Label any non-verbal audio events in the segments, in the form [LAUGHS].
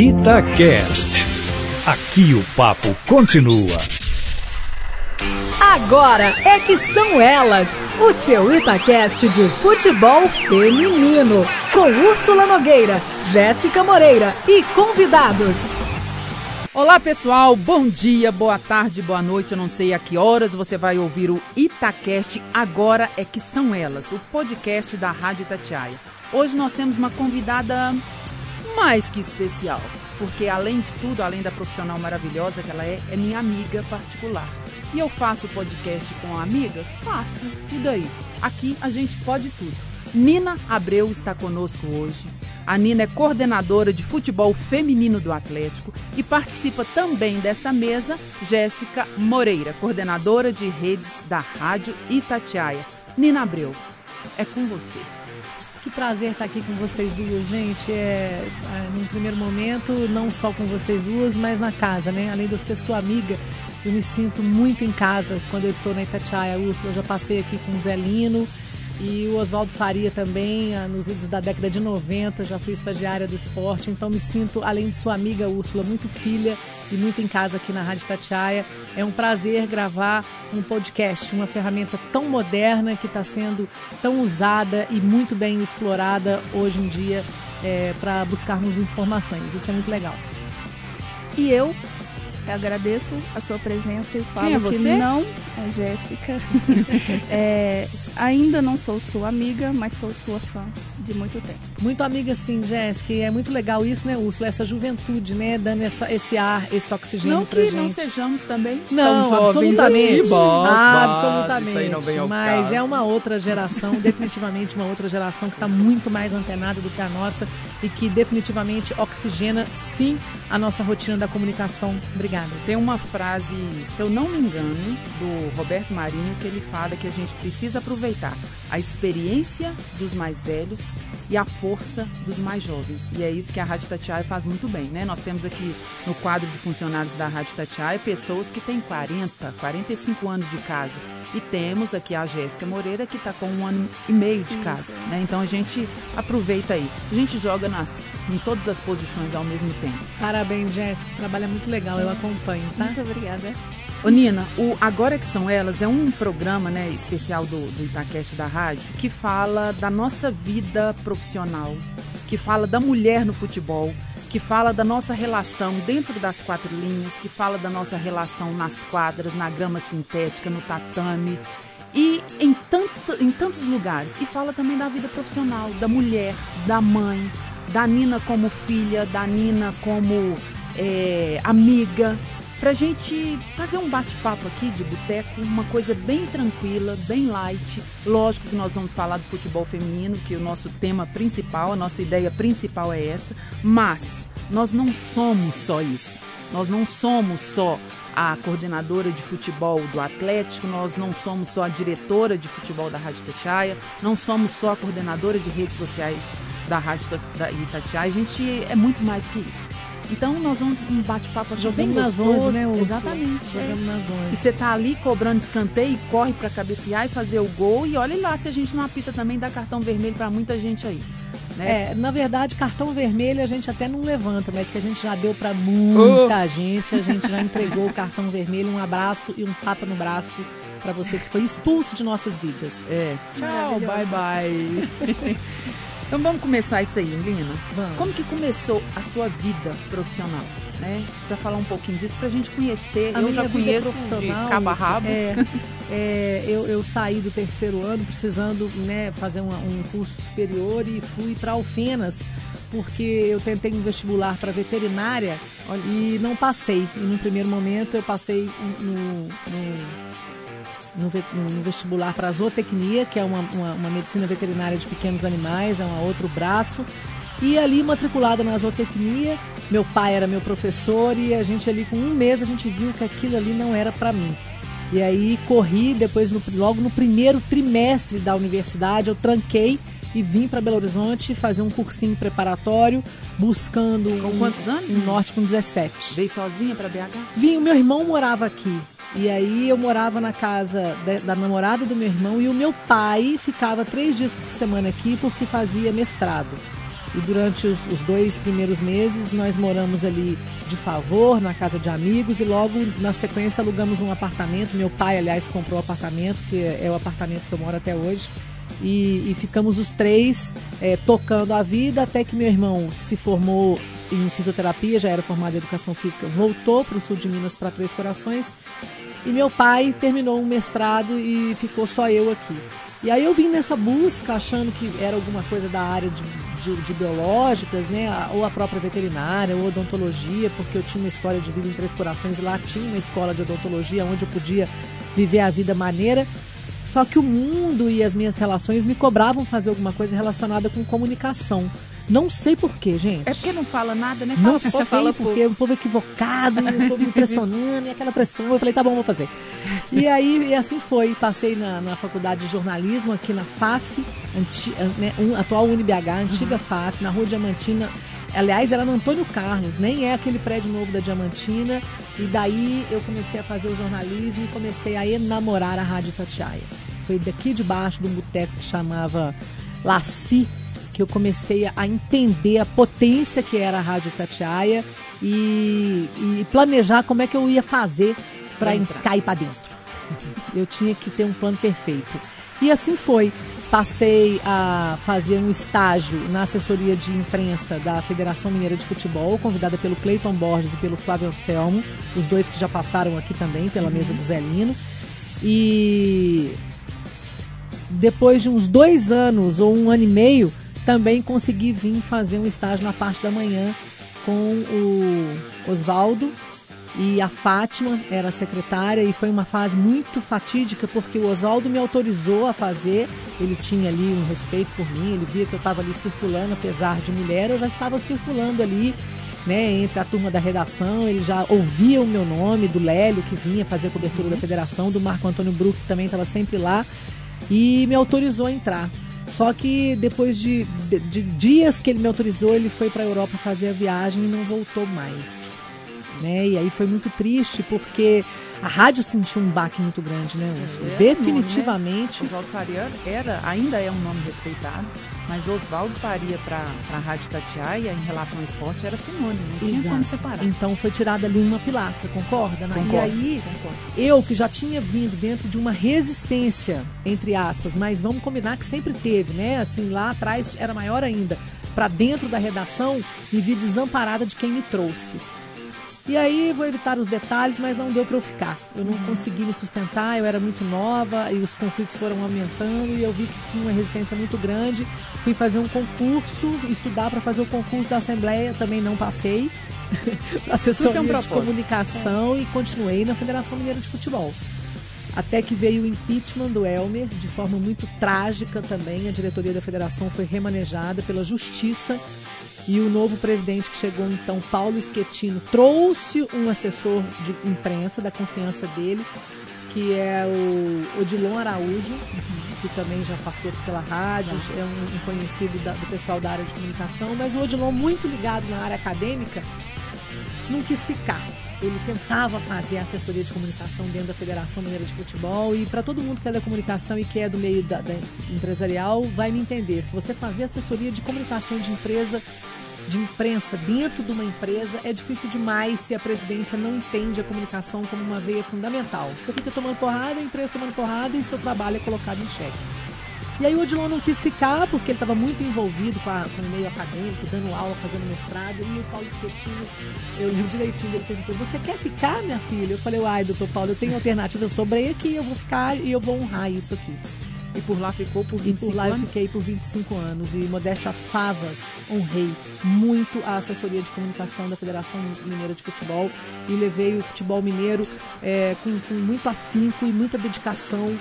Itacast. Aqui o papo continua. Agora é que são elas, o seu Itacast de futebol feminino, com Úrsula Nogueira, Jéssica Moreira e convidados. Olá pessoal, bom dia, boa tarde, boa noite. Eu não sei a que horas você vai ouvir o Itacast. Agora é que são elas, o podcast da Rádio Itatiaia. Hoje nós temos uma convidada mais que especial, porque além de tudo, além da profissional maravilhosa que ela é, é minha amiga particular. E eu faço podcast com amigas? Faço. E daí? Aqui a gente pode tudo. Nina Abreu está conosco hoje. A Nina é coordenadora de futebol feminino do Atlético e participa também desta mesa Jéssica Moreira, coordenadora de redes da Rádio Itatiaia. Nina Abreu, é com você. Que prazer estar aqui com vocês duas, gente. É, é, num primeiro momento, não só com vocês duas, mas na casa, né? Além de eu ser sua amiga, eu me sinto muito em casa quando eu estou na Itatiaia. Úrsula, eu já passei aqui com o Zelino e o Oswaldo Faria também, ah, nos idos da década de 90, já fui estagiária do esporte, então me sinto, além de sua amiga Úrsula, muito filha e muito em casa aqui na Rádio Tatiaia. É um prazer gravar um podcast, uma ferramenta tão moderna que está sendo tão usada e muito bem explorada hoje em dia é, para buscarmos informações. Isso é muito legal. E eu eu agradeço a sua presença e falo Quem é você? que não é Jéssica. [LAUGHS] é, ainda não sou sua amiga, mas sou sua fã de muito tempo. Muito amiga, sim, Jéssica. É muito legal isso, né, Úrsula? Essa juventude, né? Dando essa, esse ar, esse oxigênio Não pra que gente. não sejamos também Não, absolutamente. assim. Bom, absolutamente. Isso aí não vem ao Mas caso. é uma outra geração, definitivamente uma outra geração que está muito mais antenada do que a nossa e que definitivamente oxigena, sim, a nossa rotina da comunicação. Obrigada. Tem uma frase, se eu não me engano, do Roberto Marinho, que ele fala que a gente precisa aproveitar a experiência dos mais velhos e a força dos mais jovens. E é isso que a Rádio Tatiaia faz muito bem, né? Nós temos aqui no quadro de funcionários da Rádio Tatiaia pessoas que têm 40, 45 anos de casa. E temos aqui a Jéssica Moreira, que está com um ano e meio de casa. Né? Então a gente aproveita aí. A gente joga nas, em todas as posições ao mesmo tempo. Parabéns, Jéssica. Trabalho é muito legal, eu acompanho, tá? Muito obrigada. Ô Nina, o Agora Que São Elas é um programa né, especial do, do Itacast da rádio que fala da nossa vida profissional, que fala da mulher no futebol, que fala da nossa relação dentro das quatro linhas, que fala da nossa relação nas quadras, na grama sintética, no tatame e em, tanto, em tantos lugares. E fala também da vida profissional, da mulher, da mãe, da Nina como filha, da Nina como é, amiga, pra gente fazer um bate-papo aqui de boteco, uma coisa bem tranquila, bem light. Lógico que nós vamos falar do futebol feminino, que o nosso tema principal, a nossa ideia principal é essa, mas nós não somos só isso. Nós não somos só a coordenadora de futebol do Atlético, nós não somos só a diretora de futebol da Rádio Itatiaia, não somos só a coordenadora de redes sociais da Rádio Itatiaia, a gente é muito mais do que isso. Então nós vamos um bate-papo aqui bem Jogamos nas gostoso. 11, né, Úrsula? Exatamente. é. Jogamos nas 11. E você tá ali cobrando escanteio e corre para cabecear e fazer o gol. E olha lá se a gente não apita também, dá cartão vermelho para muita gente aí. Né? É, na verdade, cartão vermelho a gente até não levanta, mas que a gente já deu pra muita gente, a gente já entregou o cartão vermelho, um abraço e um tapa no braço pra você que foi expulso de nossas vidas. É. Tchau, bye bye. [LAUGHS] então vamos começar isso aí, Lina. Vamos. Como que começou a sua vida profissional? Né? Pra falar um pouquinho disso, pra gente conhecer. A eu já conheço de cabo a rabo. É, [LAUGHS] é, eu, eu saí do terceiro ano precisando né, fazer uma- um curso superior e fui para Alfenas, porque eu tentei um vestibular para veterinária e não passei. E no primeiro momento eu passei no, no, no ve- no- no vestibular para zootecnia, que é uma, uma, uma medicina veterinária de pequenos animais, é um outro braço. E ali matriculada na zootecnia, meu pai era meu professor e a gente ali com um mês a gente viu que aquilo ali não era para mim. E aí corri, depois no- logo no primeiro trimestre da universidade eu tranquei e vim para Belo Horizonte fazer um cursinho preparatório, buscando Com um- quantos anos? um norte com 17. Veio sozinha pra BH? Vim, o meu irmão morava aqui. E aí eu morava na casa da, da namorada do meu irmão e o meu pai ficava três dias por semana aqui porque fazia mestrado. E durante os, os, dois primeiros meses nós moramos ali de favor, na casa de amigos, e logo na sequência alugamos um apartamento. Meu pai, aliás, comprou o apartamento, que é o apartamento que eu moro até hoje. E, e ficamos os três é, tocando a vida até que meu irmão se formou em fisioterapia, já era formado em educação física, voltou para o sul de Minas para Três Corações. E meu pai terminou um mestrado e ficou só eu aqui. E aí eu vim nessa busca achando que era alguma coisa da área de, de, de, biológicas, né? Ou a própria veterinária, ou odontologia, porque eu tinha uma história de vida em Três Corações e lá tinha uma escola de odontologia onde eu podia viver a vida maneira. Só que o mundo e as minhas relações me cobravam fazer alguma coisa relacionada com comunicação. Não sei porquê, gente. É porque não fala nada, né? Fala não sei fala porque o povo é equivocado, o povo impressionando, e aquela pressão. Eu falei, tá bom, vou fazer. E aí, e assim foi. Passei na, na faculdade de jornalismo aqui na FAF, anti, né, um, atual UniBH, antiga uhum. FAF, na Rua Diamantina. Aliás, era no Antônio Carlos, nem é aquele prédio novo da Diamantina. E daí eu comecei a fazer o jornalismo e comecei a enamorar a Rádio Tatiaia. Foi daqui de baixo de um boteco que chamava Laci, que eu comecei a entender a potência que era a Rádio Tatiaia e, e planejar como é que eu ia fazer para cair para dentro. [LAUGHS] Eu tinha que ter um plano perfeito. E assim foi. Passei a fazer um estágio na assessoria de imprensa da Federação Mineira de Futebol, convidada pelo Cleiton Borges e pelo Flávio Anselmo, os dois que já passaram aqui também pela mesa do Zelino. E depois de uns dois anos ou um ano e meio, também consegui vir fazer um estágio na parte da manhã com o Oswaldo e a Fátima era secretária e foi uma fase muito fatídica porque o Oswaldo me autorizou a fazer. Ele tinha ali um respeito por mim, ele via que eu estava ali circulando, apesar de mulher, eu já estava circulando ali. Né, entre a turma da redação, ele já ouvia o meu nome, do Lélio, que vinha fazer a cobertura da federação, do Marco Antônio Bruck, que também estava sempre lá, e me autorizou a entrar. Só que depois de, de, de dias que ele me autorizou, ele foi para a Europa fazer a viagem e não voltou mais. Né? E aí foi muito triste porque a rádio sentiu um baque muito grande, né, Úrsula? É, Definitivamente. Nome, né? Oswaldo Faria era, ainda é um nome respeitado, mas Oswaldo Faria para a Rádio Tatiaia em relação ao esporte era sinônimo, não tinha como separar. Então foi tirada ali uma pilastra, concorda? Né? Concordo, e aí, concordo. eu que já tinha vindo dentro de uma resistência, entre aspas, mas vamos combinar que sempre teve, né? Assim, lá atrás era maior ainda. Para dentro da redação, me vi desamparada de quem me trouxe. E aí vou evitar os detalhes, mas não deu para eu ficar. Eu não consegui me sustentar, eu era muito nova e os conflitos foram aumentando e eu vi que tinha uma resistência muito grande. Fui fazer um concurso, estudar para fazer o concurso da Assembleia, também não passei. [LAUGHS] assessoria um de comunicação é. e continuei na Federação Mineira de Futebol. Até que veio o impeachment do Elmer, de forma muito trágica também. A diretoria da federação foi remanejada pela justiça e o novo presidente que chegou então, Paulo Schettino, trouxe um assessor de imprensa da confiança dele, que é o Odilon Araújo, que também já passou pela rádio, é um, um conhecido da, do pessoal da área de comunicação, mas o Odilon, muito ligado na área acadêmica, não quis ficar. Ele tentava fazer assessoria de comunicação dentro da Federação Mineira de Futebol e para todo mundo que é da comunicação e que é do meio da, da empresarial vai me entender. Se você fazer assessoria de comunicação de empresa de imprensa dentro de uma empresa é difícil demais se a presidência não entende a comunicação como uma veia fundamental. Você fica tomando porrada, a empresa tomando porrada e seu trabalho é colocado em xeque. E aí o Odilon não quis ficar porque ele estava muito envolvido com, a, com, o meio acadêmico, dando aula, fazendo mestrado. E o Paulo Schettino, eu lembro direitinho, ele perguntou, você quer ficar, minha filha? Eu falei, ai, doutor Paulo, eu tenho alternativa, eu sobrei aqui, eu vou ficar e eu vou honrar isso aqui. E por lá ficou por 25 anos? E por lá anos? eu fiquei por 25 anos. E modéstia as favas, honrei muito a assessoria de comunicação da Federação Mineira de Futebol e levei o futebol mineiro é, com, com, muito afinco e muita dedicação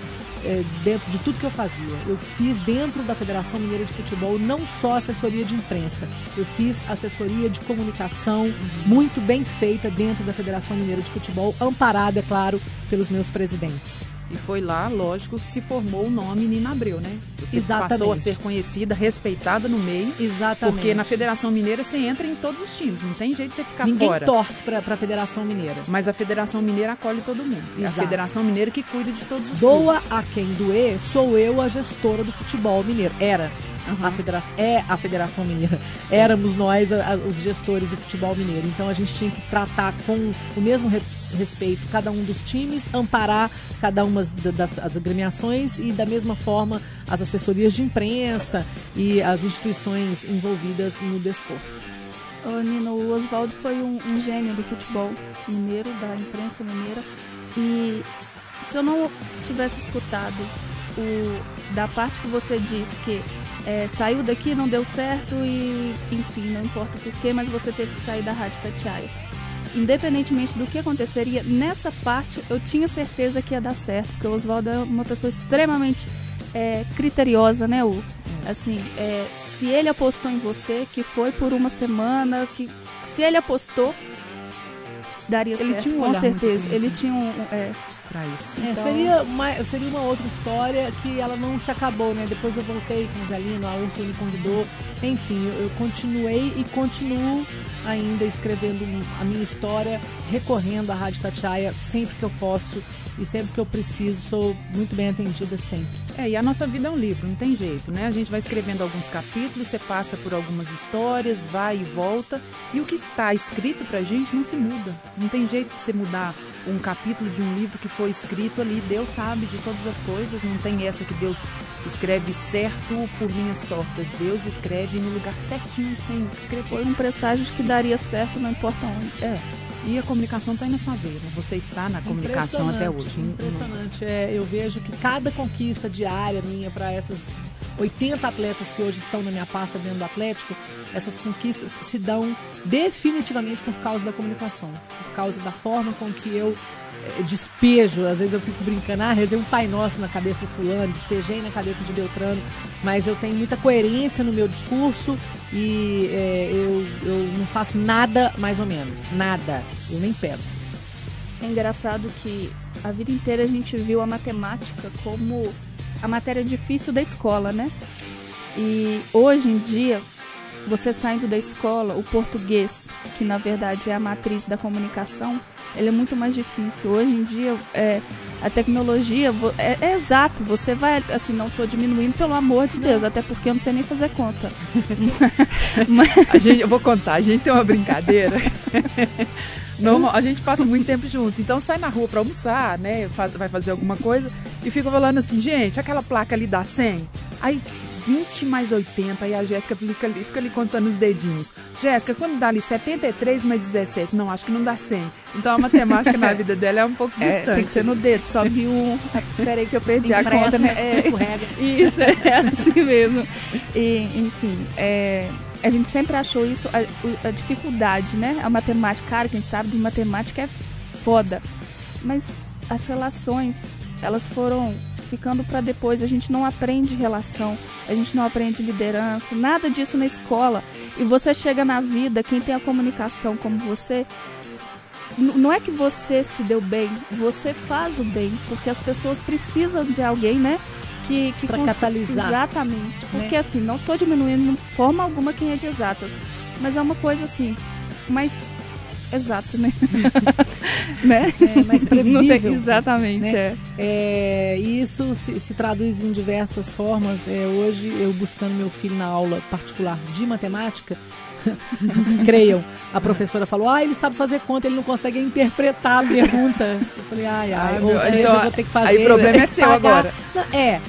é, dentro de tudo que eu fazia. Eu fiz dentro da Federação Mineira de Futebol não só assessoria de imprensa, eu fiz assessoria de comunicação muito bem feita dentro da Federação Mineira de Futebol, amparada, é claro, pelos meus presidentes. E foi lá, lógico, que se formou o nome Nina Abreu, né? Você Exatamente. passou a ser conhecida, respeitada no meio. Exatamente. Porque na Federação Mineira você entra em todos os times, não tem jeito de você ficar Ninguém fora. Ninguém torce para a Federação Mineira. Mas a Federação Mineira acolhe todo mundo. Exato. É a Federação Mineira que cuida de todos os Doa clubes. a quem doer, sou eu a gestora do futebol mineiro. Era a federação, é a Federação Mineira. Éramos nós a, a, os gestores do futebol mineiro. Então a gente tinha que tratar com o mesmo respeito cada um dos times, amparar cada uma das, agremiações e da mesma forma as assessorias de imprensa e as instituições envolvidas no desporto. Ô, Nino, o Oswaldo foi um, um gênio do futebol mineiro, da imprensa mineira. E se eu não tivesse escutado o, da parte que você diz que é, saiu daqui, não deu certo e, enfim, não importa o porquê, mas você teve que sair da Rádio Tatiaia. Independentemente do que aconteceria, nessa parte eu tinha certeza que ia dar certo, porque o Oswaldo é uma pessoa extremamente é, criteriosa, né, U? Assim, é, se ele apostou em você, que foi por uma semana, que se ele apostou, daria ele certo, tinha um com certeza. Ele tinha um. É, Pra isso. É, Então- seria, uma, seria uma outra história que ela não se acabou, né? Depois eu voltei com o Zelino, a Úrsula me convidou. Enfim, eu, eu continuei e continuo ainda escrevendo a minha história, recorrendo à Rádio Tatiaia sempre que eu posso e sempre que eu preciso. Sou muito bem atendida sempre. É, e a nossa vida é um livro, não tem jeito, né? A gente vai escrevendo alguns capítulos, você passa por algumas histórias, vai e volta, e o que está escrito pra gente não se muda. Não tem jeito de você mudar um capítulo de um livro que foi escrito ali, Deus sabe de todas as coisas, não tem essa que Deus escreve certo por linhas tortas. Deus escreve no lugar certinho onde tem que escrever. foi um presságio de que daria certo, não importa onde. É. E a comunicação está aí na sua veia. né? Você está na comunicação até hoje. Impressionante. É, eu vejo que cada conquista diária minha para essas 80 atletas que hoje estão na minha pasta dentro do Atlético, essas conquistas se dão definitivamente por causa da comunicação, por causa da forma com que eu despejo. Às vezes eu fico brincando, ah, rezei um Pai Nosso na cabeça do fulano, despejei na cabeça de Beltrano, mas eu tenho muita coerência no meu discurso e eh, eu, eu não faço nada mais ou menos, nada. Eu nem pego. É engraçado que a vida inteira a gente viu a matemática como a matéria difícil da escola, né? E hoje em dia, você saindo da escola, o português, que na verdade é a matriz da comunicação, ele é muito mais difícil. Hoje em dia, é, a tecnologia é, é exato. Você vai, assim, não estou diminuindo, pelo amor de Deus, até porque eu não sei nem fazer conta. [LAUGHS] Mas, A gente, eu vou contar, a gente tem uma brincadeira. [LAUGHS] Normal, a gente passa muito tempo junto. Então sai na rua pra almoçar, né? faz- vai fazer alguma coisa e fica falando assim, gente, aquela placa ali dá 100. Aí 20 mais 80, aí a Jéssica fica ali, fica ali contando os dedinhos. Jéssica, quando dá ali 73 mais 17? Não, acho que não dá 100. Então a matemática na vida dela é um pouco [LAUGHS] é, distante. tem que ser no dedo, sobe um. Peraí que eu perdi a Impressa, conta, né? É, escorrega. Isso, é [LAUGHS] assim mesmo. E, enfim, é, a gente sempre achou isso, a, a dificuldade, né? A matemática, cara, quem sabe de matemática é foda. Mas as relações, elas foram ficando para depois. A gente não aprende relação, a gente não aprende liderança, nada disso na escola. E você chega na vida, quem tem a comunicação como você, não é que você se deu bem, você faz o bem, porque as pessoas precisam de alguém, né? Que, que Pra cons- catalisar. Exatamente. Porque Né? assim, não tô diminuindo de forma alguma quem é de exatas. Mas é uma coisa assim, mais exato, né? [LAUGHS] né? É, mais [LAUGHS] Não tem- previsível. exatamente, né? é. É, isso se, se traduz em diversas formas. É, hoje, eu buscando meu filho na aula particular de matemática, [LAUGHS] creiam, a professora falou: Ah, ele sabe fazer conta, ele não consegue interpretar a pergunta. Eu falei: Ai, ai, Ah, ou meu, seja, então, eu vou ter que fazer. aí o problema é seu agora. Não, É.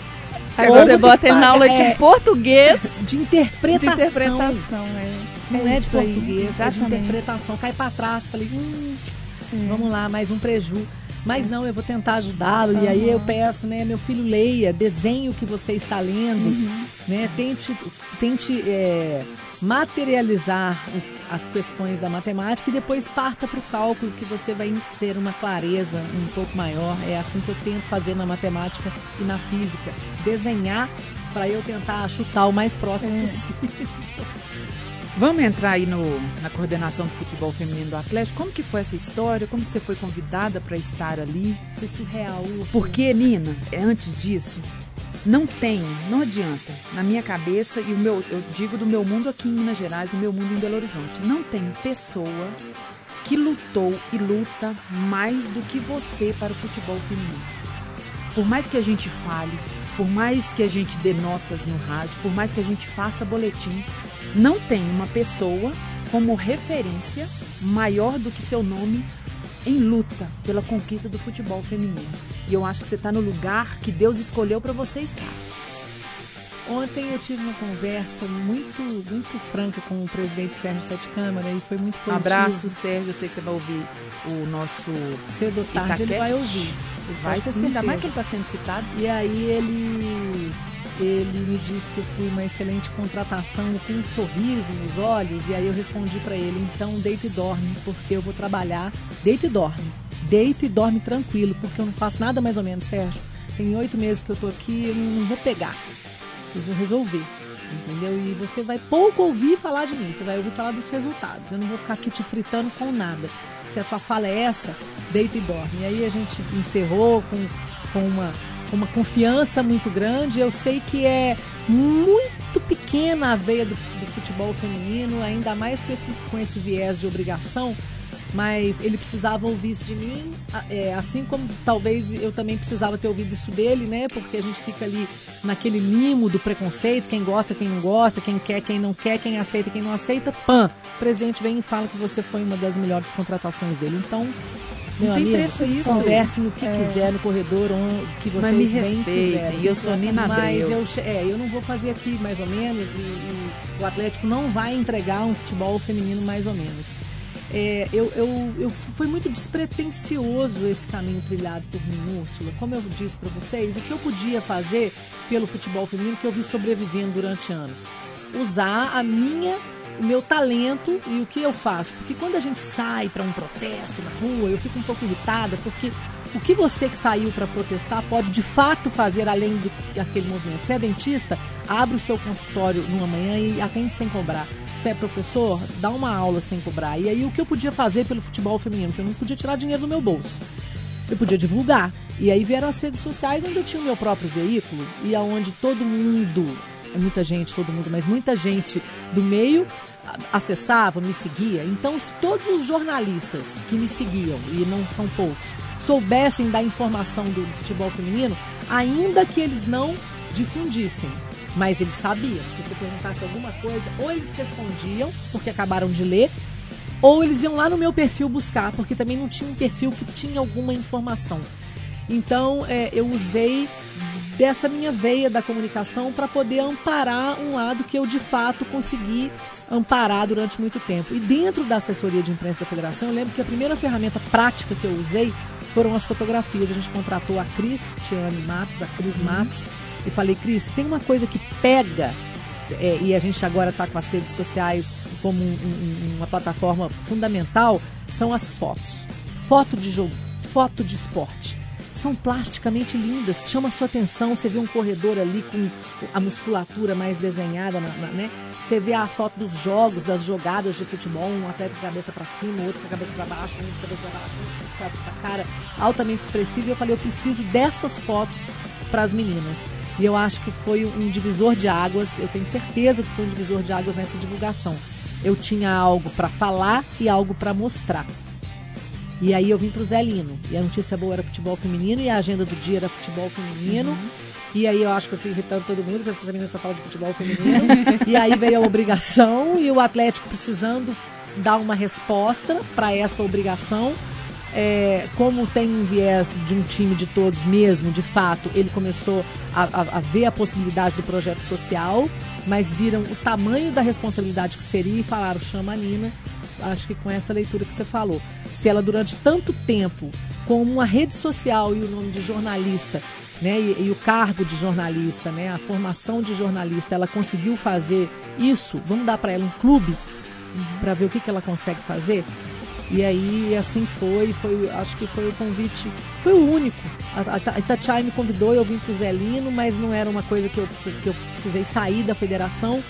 Aí Ou você bota ele na aula é. de português. De De interpretação. interpretação, é. Não é, de isso aí, português, é de interpretação. Cai pra trás. Falei, hum, vamos lá, mais um preju. Mas não, eu vou tentar ajudá-lo. E aí eu peço, né, meu filho leia, desenhe o que você está lendo, né? Tente, tente é, materializar as questões da matemática e depois parta para o cálculo que você vai ter uma clareza um pouco maior. É assim que eu tento fazer na matemática e na física. Desenhar para eu tentar chutar o mais próximo possível. [LAUGHS] Vamos entrar aí no, na coordenação do futebol feminino do Atlético. Como que foi essa história? Como que você foi convidada para estar ali? Foi surreal. Porque, Nina, é, antes disso, não tem, não adianta. Na minha cabeça, e o meu, eu digo do meu mundo aqui em Minas Gerais, do meu mundo em Belo Horizonte, não tem pessoa que lutou e luta mais do que você para o futebol feminino. Por mais que a gente fale, por mais que a gente dê notas no rádio, por mais que a gente faça boletim, não tem uma pessoa como referência maior do que seu nome em luta pela conquista do futebol feminino. E eu acho que você está no lugar que Deus escolheu para você estar. Ontem eu tive uma conversa muito, muito franca com o presidente Sérgio Sete Câmara e foi muito positivo. Abraço, Sérgio. Eu sei que você vai ouvir o nosso. Cedo ou tarde ele vai ouvir. Vai ter sim, ainda mais que ele está sendo citado. E aí ele, ele me disse que eu fui uma excelente contratação com um sorriso nos olhos. E aí eu respondi para ele, então deita e dorme, porque eu vou trabalhar. Deita e dorme. Deita e dorme tranquilo, porque eu não faço nada mais ou menos, Sérgio. Tem oito meses que eu tô aqui, eu não vou pegar. Eu vou resolver. Entendeu? E você vai pouco ouvir falar de mim, você vai ouvir falar dos resultados. Eu não vou ficar aqui te fritando com nada. Se a sua fala é essa, deita e dorme. E aí a gente encerrou com, com, uma, uma confiança muito grande. Eu sei que é muito pequena a veia do, do futebol feminino, ainda mais com esse, com esse viés de obrigação mas ele precisava ouvir isso de mim, é, assim como talvez eu também precisava ter ouvido isso dele, né? Porque a gente fica ali naquele limo do preconceito, quem gosta, quem não gosta, quem quer, quem não quer, quem aceita, quem não aceita, pã! O presidente vem e fala que você foi uma das melhores contratações dele. Então, meu Não tem amigo, preço isso. conversem o que quiser no corredor, onde que vocês Mas me respeitem, quiserem. e eu sou Nina Mas eu, é, eu não vou fazer aqui mais ou menos e, e o Atlético não vai entregar um futebol feminino mais ou menos. É, eu, eu, eu foi muito despretensioso esse caminho trilhado por mim, Úrsula. Como eu disse para vocês, o que eu podia fazer pelo futebol feminino que eu vi sobrevivendo durante anos? Usar a minha, o meu talento e o que eu faço. Porque quando a gente sai para um protesto na rua, eu fico um pouco irritada, porque o que você que saiu para protestar pode de fato fazer além do, daquele movimento. Se é dentista, abre o seu consultório numa manhã e atende sem cobrar. Se é professor, dá uma aula sem cobrar. E aí o que eu podia fazer pelo futebol feminino? Porque eu não podia tirar dinheiro do meu bolso. Eu podia divulgar. E aí vieram as redes sociais onde eu tinha o meu próprio veículo e aonde todo mundo, muita gente, todo mundo, mas muita gente do meio acessava, me seguia. Então, se todos os jornalistas que me seguiam, e não são poucos, soubessem da informação do futebol feminino, ainda que eles não difundissem, mas eles sabiam. Se você perguntasse alguma coisa, ou eles respondiam, porque acabaram de ler, ou eles iam lá no meu perfil buscar, porque também não tinha um perfil que tinha alguma informação. Então, é, eu usei dessa minha veia da comunicação para poder amparar um lado que eu de fato consegui amparar durante muito tempo. E dentro da assessoria de imprensa da federação, eu lembro que a primeira ferramenta prática que eu usei foram as fotografias. A gente contratou a Cristiane Matos, a Cris Matos, e falei, Cris, tem uma coisa que pega é, e a gente agora está com as redes sociais como um- um- uma plataforma fundamental, são as fotos. Foto de jogo, foto de esporte. São plasticamente lindas, chama a sua atenção. Você vê um corredor ali com a musculatura mais desenhada, né? Você vê a foto dos jogos, das jogadas de futebol, um atleta com a cabeça para cima, outro com a cabeça para baixo, um de cabeça para baixo, um com a cara altamente expressivo. E eu falei, eu preciso dessas fotos para as meninas. E eu acho que foi um divisor de águas, eu tenho certeza que foi um divisor de águas nessa divulgação. Eu tinha algo para falar e algo para mostrar. E aí eu vim pro Zé Lino. E a notícia boa era futebol feminino e a agenda do dia era futebol feminino. E aí eu acho que eu fui irritando todo mundo, porque essas meninas só falam de futebol feminino. [LAUGHS] e aí veio a obrigação e o Atlético precisando dar uma resposta para essa obrigação. É, como tem um viés de um time de todos mesmo, de fato, ele começou a, a- a ver a possibilidade do projeto social, mas viram o tamanho da responsabilidade que seria e falaram: chama a Nina. Acho que com essa leitura que você falou. Se ela durante tanto tempo, com uma rede social e o nome de jornalista, né, e, e o cargo de jornalista, né, a formação de jornalista, ela conseguiu fazer isso, vamos dar para ela um clube para ver o que, que ela consegue fazer. E aí assim foi, foi, acho que foi o convite, foi o único. A, Itatiaia me convidou, eu vim pro Zelino, mas não era uma coisa que eu, que eu precisei sair da federação.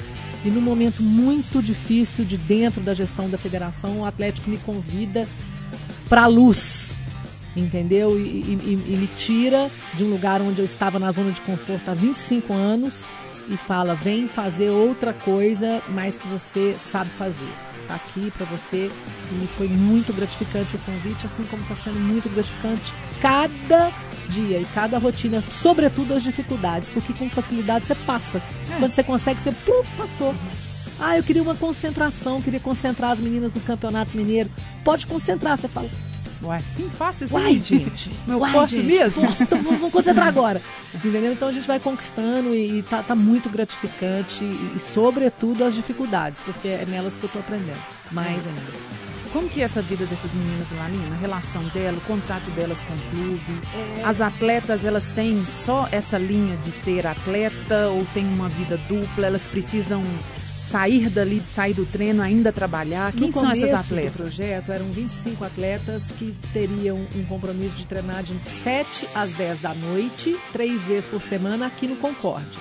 E num momento muito difícil de dentro da gestão da federação, o Atlético me convida para a luz, entendeu? E, e- e- me tira de um lugar onde eu estava na zona de conforto há 25 anos e fala: vem fazer outra coisa mais que você sabe fazer. estar aqui para você e foi muito gratificante o convite, assim como está sendo muito gratificante cada dia e cada rotina, sobretudo as dificuldades, porque com facilidade você passa. É. Quando você consegue, você pluf, passou. Ah, eu queria uma concentração, queria concentrar as meninas no Campeonato Mineiro. Pode concentrar, você fala. Ué, sim, fácil assim. Uai, gente. Eu uai, posso gente, mesmo? Posso, então vamos, concentrar agora. Entendeu? Então a gente vai conquistando e, e tá, tá muito gratificante e, e, sobretudo, as dificuldades, porque é nelas que eu tô aprendendo. Mais ainda. Como que é essa vida dessas meninas lá, Nina? A relação dela, o contrato delas com o clube? As atletas, elas têm só essa linha de ser atleta ou tem uma vida dupla? Elas precisam sair dali, sair do treino, ainda trabalhar? Quem no são essas atletas? do projeto eram 25 atletas que teriam um compromisso de treinar de 7 às 10 da noite, três vezes por semana aqui no Concorde.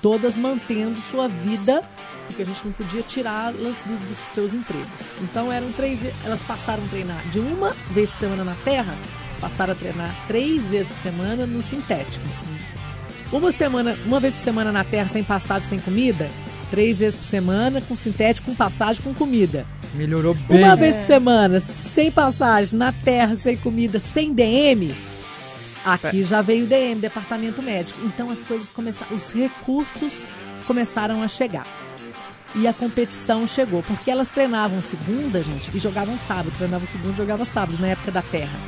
Todas mantendo sua vida, porque a gente não podia tirá-las do- dos seus empregos. Então eram três, elas passaram a treinar de uma vez por semana na terra, passaram a treinar três vezes por semana no sintético. Uma semana, uma vez por semana na terra sem passagem, sem comida, três vezes por semana com sintético, com passagem, com comida. Melhorou Uma vez por semana, sem passagem, na terra, sem comida, sem DM. Aqui já veio o DM, departamento médico. Então as coisas começaram, os recursos começaram a chegar. E a competição chegou, porque elas treinavam segunda, gente, e jogavam sábado. Treinavam segunda e jogavam sábado, na época da terra.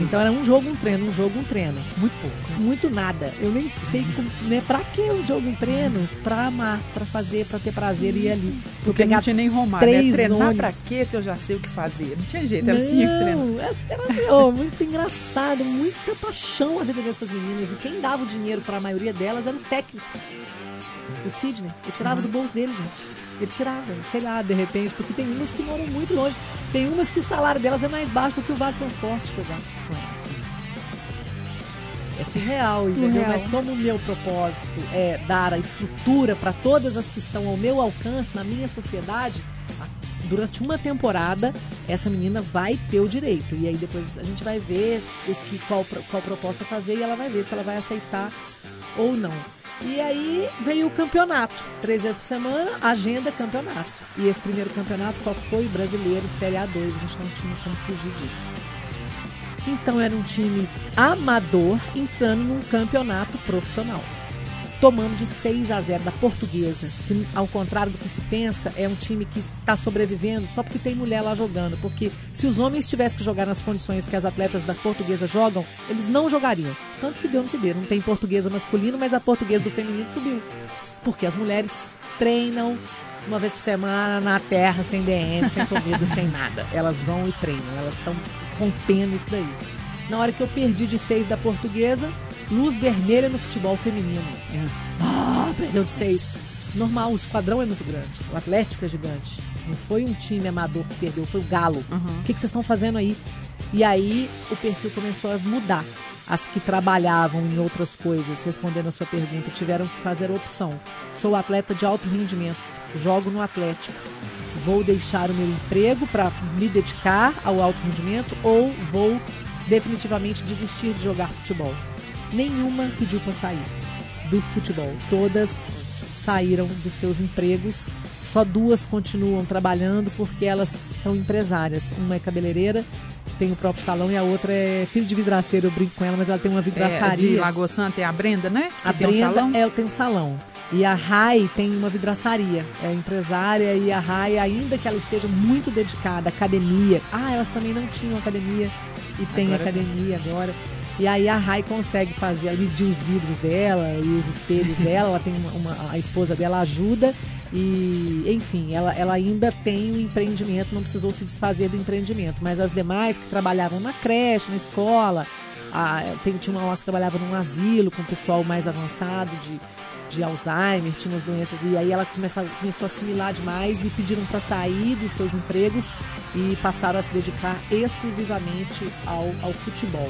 Então era um jogo, um treino, um jogo, um treino. Muito pouco. Muito nada. Eu nem sei como, né, pra que um jogo, um treino? Pra amar, pra fazer, pra ter prazer e ir ali. Eu Porque não tinha nem Romário, né? três Treinar ônibus. pra quê se eu já sei o que fazer? Não tinha jeito, elas tinham que treinar. Essa era oh, muito engraçado, muita paixão a vida dessas meninas. E quem dava o dinheiro para a maioria delas era o técnico, o Sidney. Ele tirava do bolso dele, gente. Ele tirava, sei lá, de repente, porque tem umas que moram muito longe. Tem umas que o salário delas é mais baixo do que o vale transporte que eu gasto com elas. É surreal, entendeu? Surreal. Mas como o meu propósito é dar a estrutura para todas as que estão ao meu alcance na minha sociedade, durante uma temporada essa menina vai ter o direito. E aí depois a gente vai ver o que qual, qual proposta fazer e ela vai ver se ela vai aceitar ou não. E aí veio o campeonato. Três vezes por semana, agenda campeonato. E esse primeiro campeonato, qual foi? Brasileiro, Série A2. A gente não tinha como fugir disso. Então era um time amador entrando num campeonato profissional. Tomamos de 6 a 0 da Portuguesa, que ao contrário do que se pensa, é um time que está sobrevivendo só porque tem mulher lá jogando. Porque se os homens tivessem que jogar nas condições que as atletas da Portuguesa jogam, eles não jogariam. Tanto que deu no que deu. Não tem portuguesa masculino, mas a portuguesa do feminino subiu. Porque as mulheres treinam uma vez por semana na terra, sem DM, sem comida, sem nada. Elas vão e treinam, elas estão rompendo isso daí. Na hora que eu perdi de seis da portuguesa, luz vermelha no futebol feminino. Ah, perdeu de seis. Normal, o esquadrão é muito grande. O Atlético é gigante. Não foi um time amador que perdeu, foi o Galo. O que, que vocês estão fazendo aí? E aí o perfil começou a mudar. As que trabalhavam em outras coisas, respondendo a sua pergunta, tiveram que fazer opção. Sou atleta de alto rendimento, jogo no Atlético. Vou deixar o meu emprego para me dedicar ao alto rendimento ou vou definitivamente desistir de jogar futebol? Nenhuma pediu para sair do futebol. Todas saíram dos seus empregos. Só duas continuam trabalhando porque elas são empresárias. Uma é cabeleireira, tem o próprio salão, e a outra é filho de vidraceiro. Eu brinco com ela, mas ela tem uma É, de vidraçaria. Lagoa Santa é a Brenda, né? Que A tem um Brenda salão. é, tem um salão. E a Rai tem uma vidraçaria, é empresária e a Rai, ainda que ela esteja muito dedicada à academia, ah, elas também não tinham academia e tem Agora tem. academia agora. E aí a Rai consegue fazer, medir os vidros dela e os espelhos [LAUGHS] dela, ela tem uma, uma- a esposa dela ajuda e, enfim, ela, ela ainda tem o empreendimento, não precisou se desfazer do empreendimento. Mas as demais que trabalhavam na creche, na escola, a, tem, tinha uma lá que trabalhava num asilo com o pessoal mais avançado de, de Alzheimer, tinha umas doenças, e aí ela começou, começou a assimilar demais e pediram para sair dos seus empregos e passaram a se dedicar exclusivamente ao, ao futebol.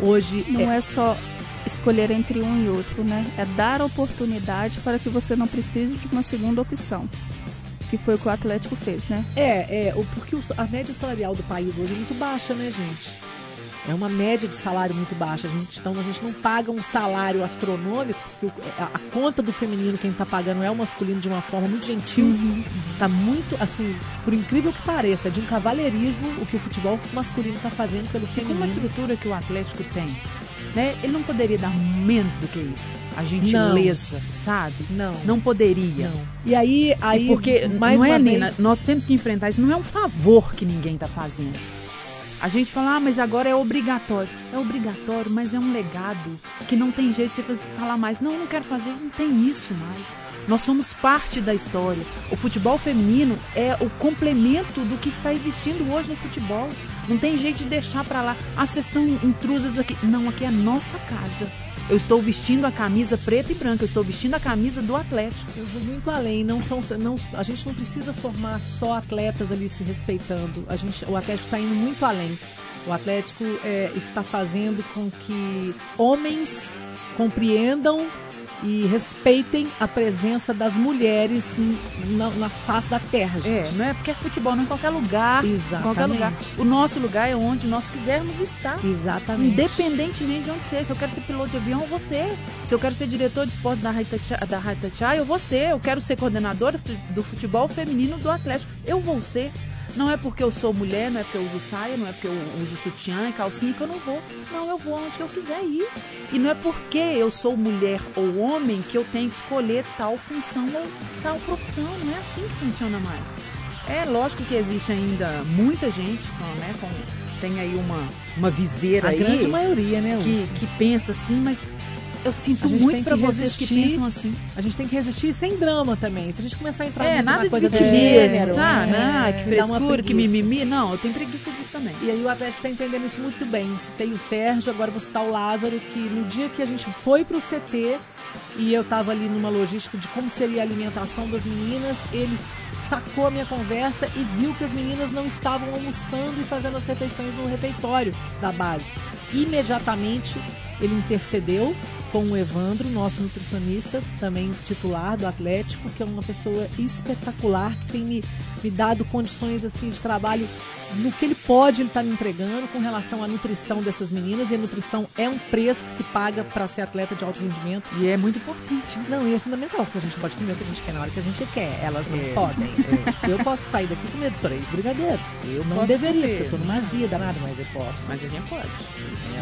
Hoje Não é só escolher entre um e outro, né? É dar oportunidade para que você não precise de uma segunda opção. Que foi o que o Atlético fez, né? É, é, porque a média salarial do país hoje é muito baixa, né, gente? É uma média de salário muito baixa. A gente, então a gente não paga um salário astronômico, porque o- a, a conta do feminino quem está pagando é o masculino de uma forma muito gentil. Uhum. Tá muito, assim, por incrível que pareça, é de um cavalheirismo o que o futebol masculino está fazendo pelo feminino. uma estrutura que o Atlético tem, né? Ele não poderia dar menos do que isso. A gentileza, sabe? Não. Não poderia. Não. E aí, aí E porque, mais não é, uma Nina, vez, nós temos que enfrentar isso. Não é um favor que ninguém está fazendo. A gente fala, ah, mas agora é obrigatório. É obrigatório, mas é um legado que não tem jeito de você falar mais. Não, não quero fazer, não tem isso mais. Nós somos parte da história. O futebol feminino é o complemento do que está existindo hoje no futebol. Não tem jeito de deixar para lá. Ah, vocês estão intrusas aqui. Não, aqui é a nossa casa. Eu estou vestindo a camisa preta e branca, eu estou vestindo a camisa do Atlético. Eu vou muito além. Não são, não, a gente não precisa formar só atletas ali se respeitando. A gente, o Atlético está indo muito além. O Atlético é, está fazendo com que homens compreendam e respeitem a presença das mulheres na, na face da terra, É, gente. não é porque é futebol, não em qualquer lugar. Exatamente. qualquer lugar. O nosso lugar é onde nós quisermos estar. Exatamente. Independentemente de onde ser. Se eu quero ser piloto de avião, eu vou ser. Se eu quero ser diretor de esporte da Haitachai, eu vou ser. Eu quero ser coordenadora do futebol feminino do Atlético, eu vou ser. Não é porque eu sou mulher, não é porque eu uso saia, não é porque eu uso sutiã e calcinha que eu não vou. Não, eu vou onde eu quiser ir. E não é porque eu sou mulher ou homem que eu tenho que escolher tal função ou tal profissão. Não é assim que funciona mais. É lógico que existe ainda muita gente, com, né, com, tem aí uma, uma viseira A aí grande maioria, né? que, que pensa assim, mas eu sinto muito que vocês que pensam assim. A gente tem que resistir sem drama também. Se a gente começar a entrar É, muito nada na de coisa do vitimismo, sabe? é, Ah, que frescura, que mimimi. Não, eu tenho preguiça disso também. E aí o Atlético está entendendo isso muito bem. Citei o Sérgio, agora vou citar o Lázaro, que no dia que a gente foi pro CT e eu estava ali numa logística de como seria a alimentação das meninas, ele sacou a minha conversa e viu que as meninas não estavam almoçando e fazendo as refeições no refeitório da base. Imediatamente ele intercedeu com o Evandro, nosso nutricionista, também titular do Atlético, que é uma pessoa espetacular, que tem me, me dado condições assim de trabalho no que ele pode, ele está me entregando com relação à nutrição dessas meninas. E a nutrição é um preço que se paga para ser atleta de alto rendimento. E é muito importante. Não, e é fundamental, porque a gente pode comer o que a gente quer na hora que a gente quer. Elas não É. podem. [LAUGHS] Eu posso sair daqui comer três brigadeiros. Eu não Posso deveria, comer. porque eu tô numa azia danada, mas eu posso. Mas a gente pode.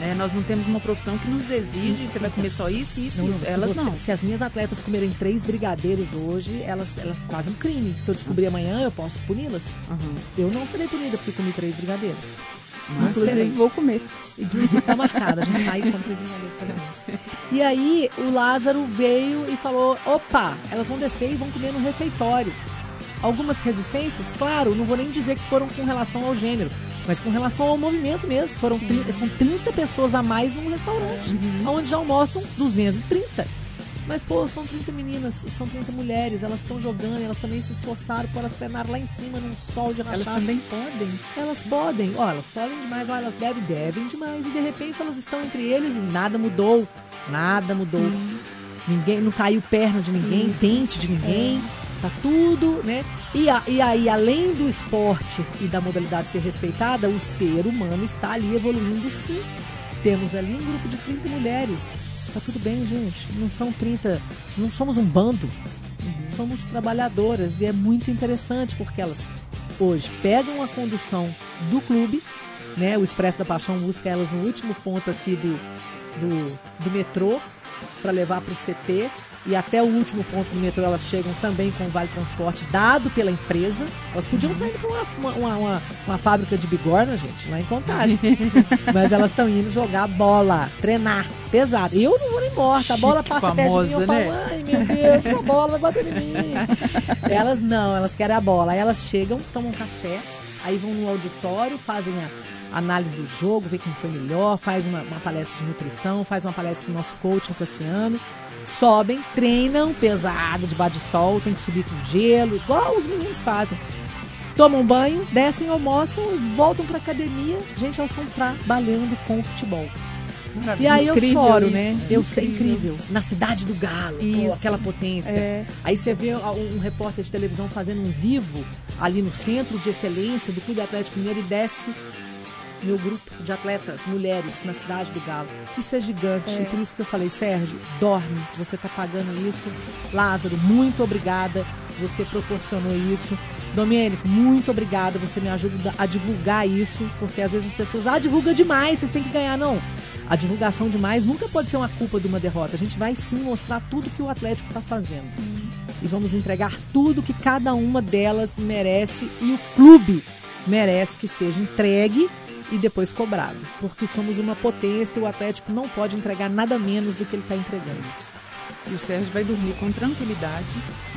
Né? Nós não temos uma profissão que nos exige, você vai comer só isso, isso, Não, isso. se, Elas você- não. se as minhas atletas comerem três brigadeiros hoje, elas, elas fazem um crime. Se eu descobrir amanhã, eu posso puni-las. Uhum. Eu não serei punida porque comi três brigadeiros. Não Inclusive, vou comer. Inclusive tá marcado, a gente sai com três brigadeiros também. [LAUGHS] E aí o Lázaro veio e falou: opa, elas vão descer e vão comer no refeitório. Algumas resistências, claro, não vou nem dizer que foram com relação ao gênero, mas com relação ao movimento mesmo. Foram 30, são 30 pessoas a mais num restaurante, onde já almoçam 230. Mas, pô, são 30 meninas, são 30 mulheres, elas estão jogando, elas também se esforçaram para elas treinar lá em cima, num sol de Elas rachado. também podem. Elas podem, ó, elas podem demais, ó, elas devem, devem demais. E de repente elas estão entre eles e nada mudou. Nada mudou. Ninguém, não caiu perna de ninguém, dente de ninguém. Tá tudo, né? E, a- e aí, além do esporte e da modalidade ser respeitada, o ser humano está ali evoluindo sim. Temos ali um grupo de 30 mulheres. Tá tudo bem, gente. Não são 30, não somos um bando. Somos trabalhadoras e é muito interessante porque elas hoje pegam a condução do clube, né? O Expresso da Paixão busca elas no último ponto aqui do, do, do metrô para levar para o CT. E até o último ponto do metrô elas chegam também com o Vale Transporte dado pela empresa. Elas podiam estar indo para uma, uma, uma, uma fábrica de bigorna, gente, lá em Contagem. [LAUGHS] Mas elas estão indo jogar bola, treinar, pesado. Eu não vou nem morta. A bola passa perto de mim, eu famosa, falo, né? ai meu Deus, essa [LAUGHS] bola vai bater em mim. elas não, elas querem a bola. Aí elas chegam, tomam café, aí vão no auditório, fazem a análise do jogo, ver quem foi melhor, faz uma, uma palestra de nutrição, faz uma palestra com o nosso coach, o Cassiano. Sobem, treinam pesado, debaixo de sol, tem que subir com gelo, igual os meninos fazem. Tomam banho, descem, almoçam voltam pra academia. Gente, elas estão trabalhando com o futebol. E aí eu Incrível choro, isso, né? é Eu sei, incrível. Na cidade do Galo, pô, Isso. aquela potência. É. Aí você vê um, um repórter de televisão fazendo um vivo ali no centro de excelência do Clube Atlético Mineiro e desce meu grupo de atletas, mulheres, na cidade do Galo. Isso é gigante. É. Por isso que eu falei, Sérgio, dorme. Você está pagando isso. Lázaro, muito obrigada. Você proporcionou isso. Domênico, muito obrigada. Você me ajuda a divulgar isso, porque às vezes as pessoas, ah, divulga demais, vocês têm que ganhar. Não. A divulgação demais nunca pode ser uma culpa de uma derrota. A gente vai sim mostrar tudo que o Atlético está fazendo. E vamos entregar tudo que cada uma delas merece e o clube merece que seja entregue e depois cobrado. Porque somos uma potência e o Atlético não pode entregar nada menos do que ele está entregando. E o Sérgio vai dormir com tranquilidade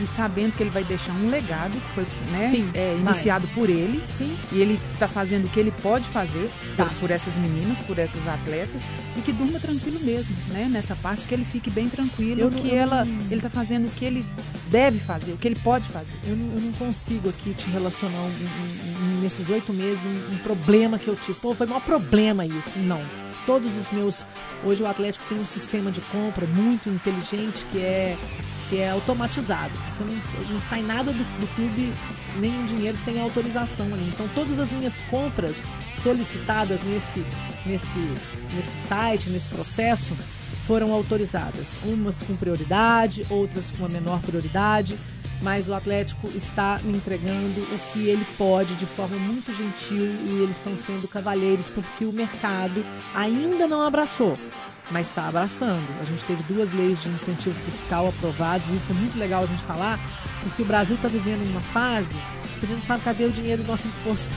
e sabendo que ele vai deixar um legado que foi né, Sim, é, vai. iniciado por ele. Sim. E ele está fazendo o que ele pode fazer Tá. por, por essas meninas, por essas atletas, e que durma tranquilo mesmo, né? Nessa parte que ele fique bem tranquilo, Eu que ela, não- ele está fazendo o que ele deve fazer, o que ele pode fazer. Eu não, eu não consigo aqui te relacionar um- um- um- nesses oito meses um, um problema que eu tive. Pô, foi o maior problema isso. Não. Todos os meus. Hoje o Atlético tem um sistema de compra muito inteligente que é, que é automatizado. Você não, não sai nada do, do clube, nenhum dinheiro sem autorização ali. Então todas as minhas compras solicitadas nesse, nesse, nesse site, nesse processo, foram autorizadas. Umas com prioridade, outras com a menor prioridade, mas o Atlético está me entregando o que ele pode de forma muito gentil e eles estão sendo cavalheiros porque o mercado ainda não abraçou. Mas está abraçando. A gente teve duas leis de incentivo fiscal aprovadas, e isso é muito legal a gente falar, porque o Brasil está vivendo uma fase que a gente não sabe cadê o dinheiro do nosso imposto.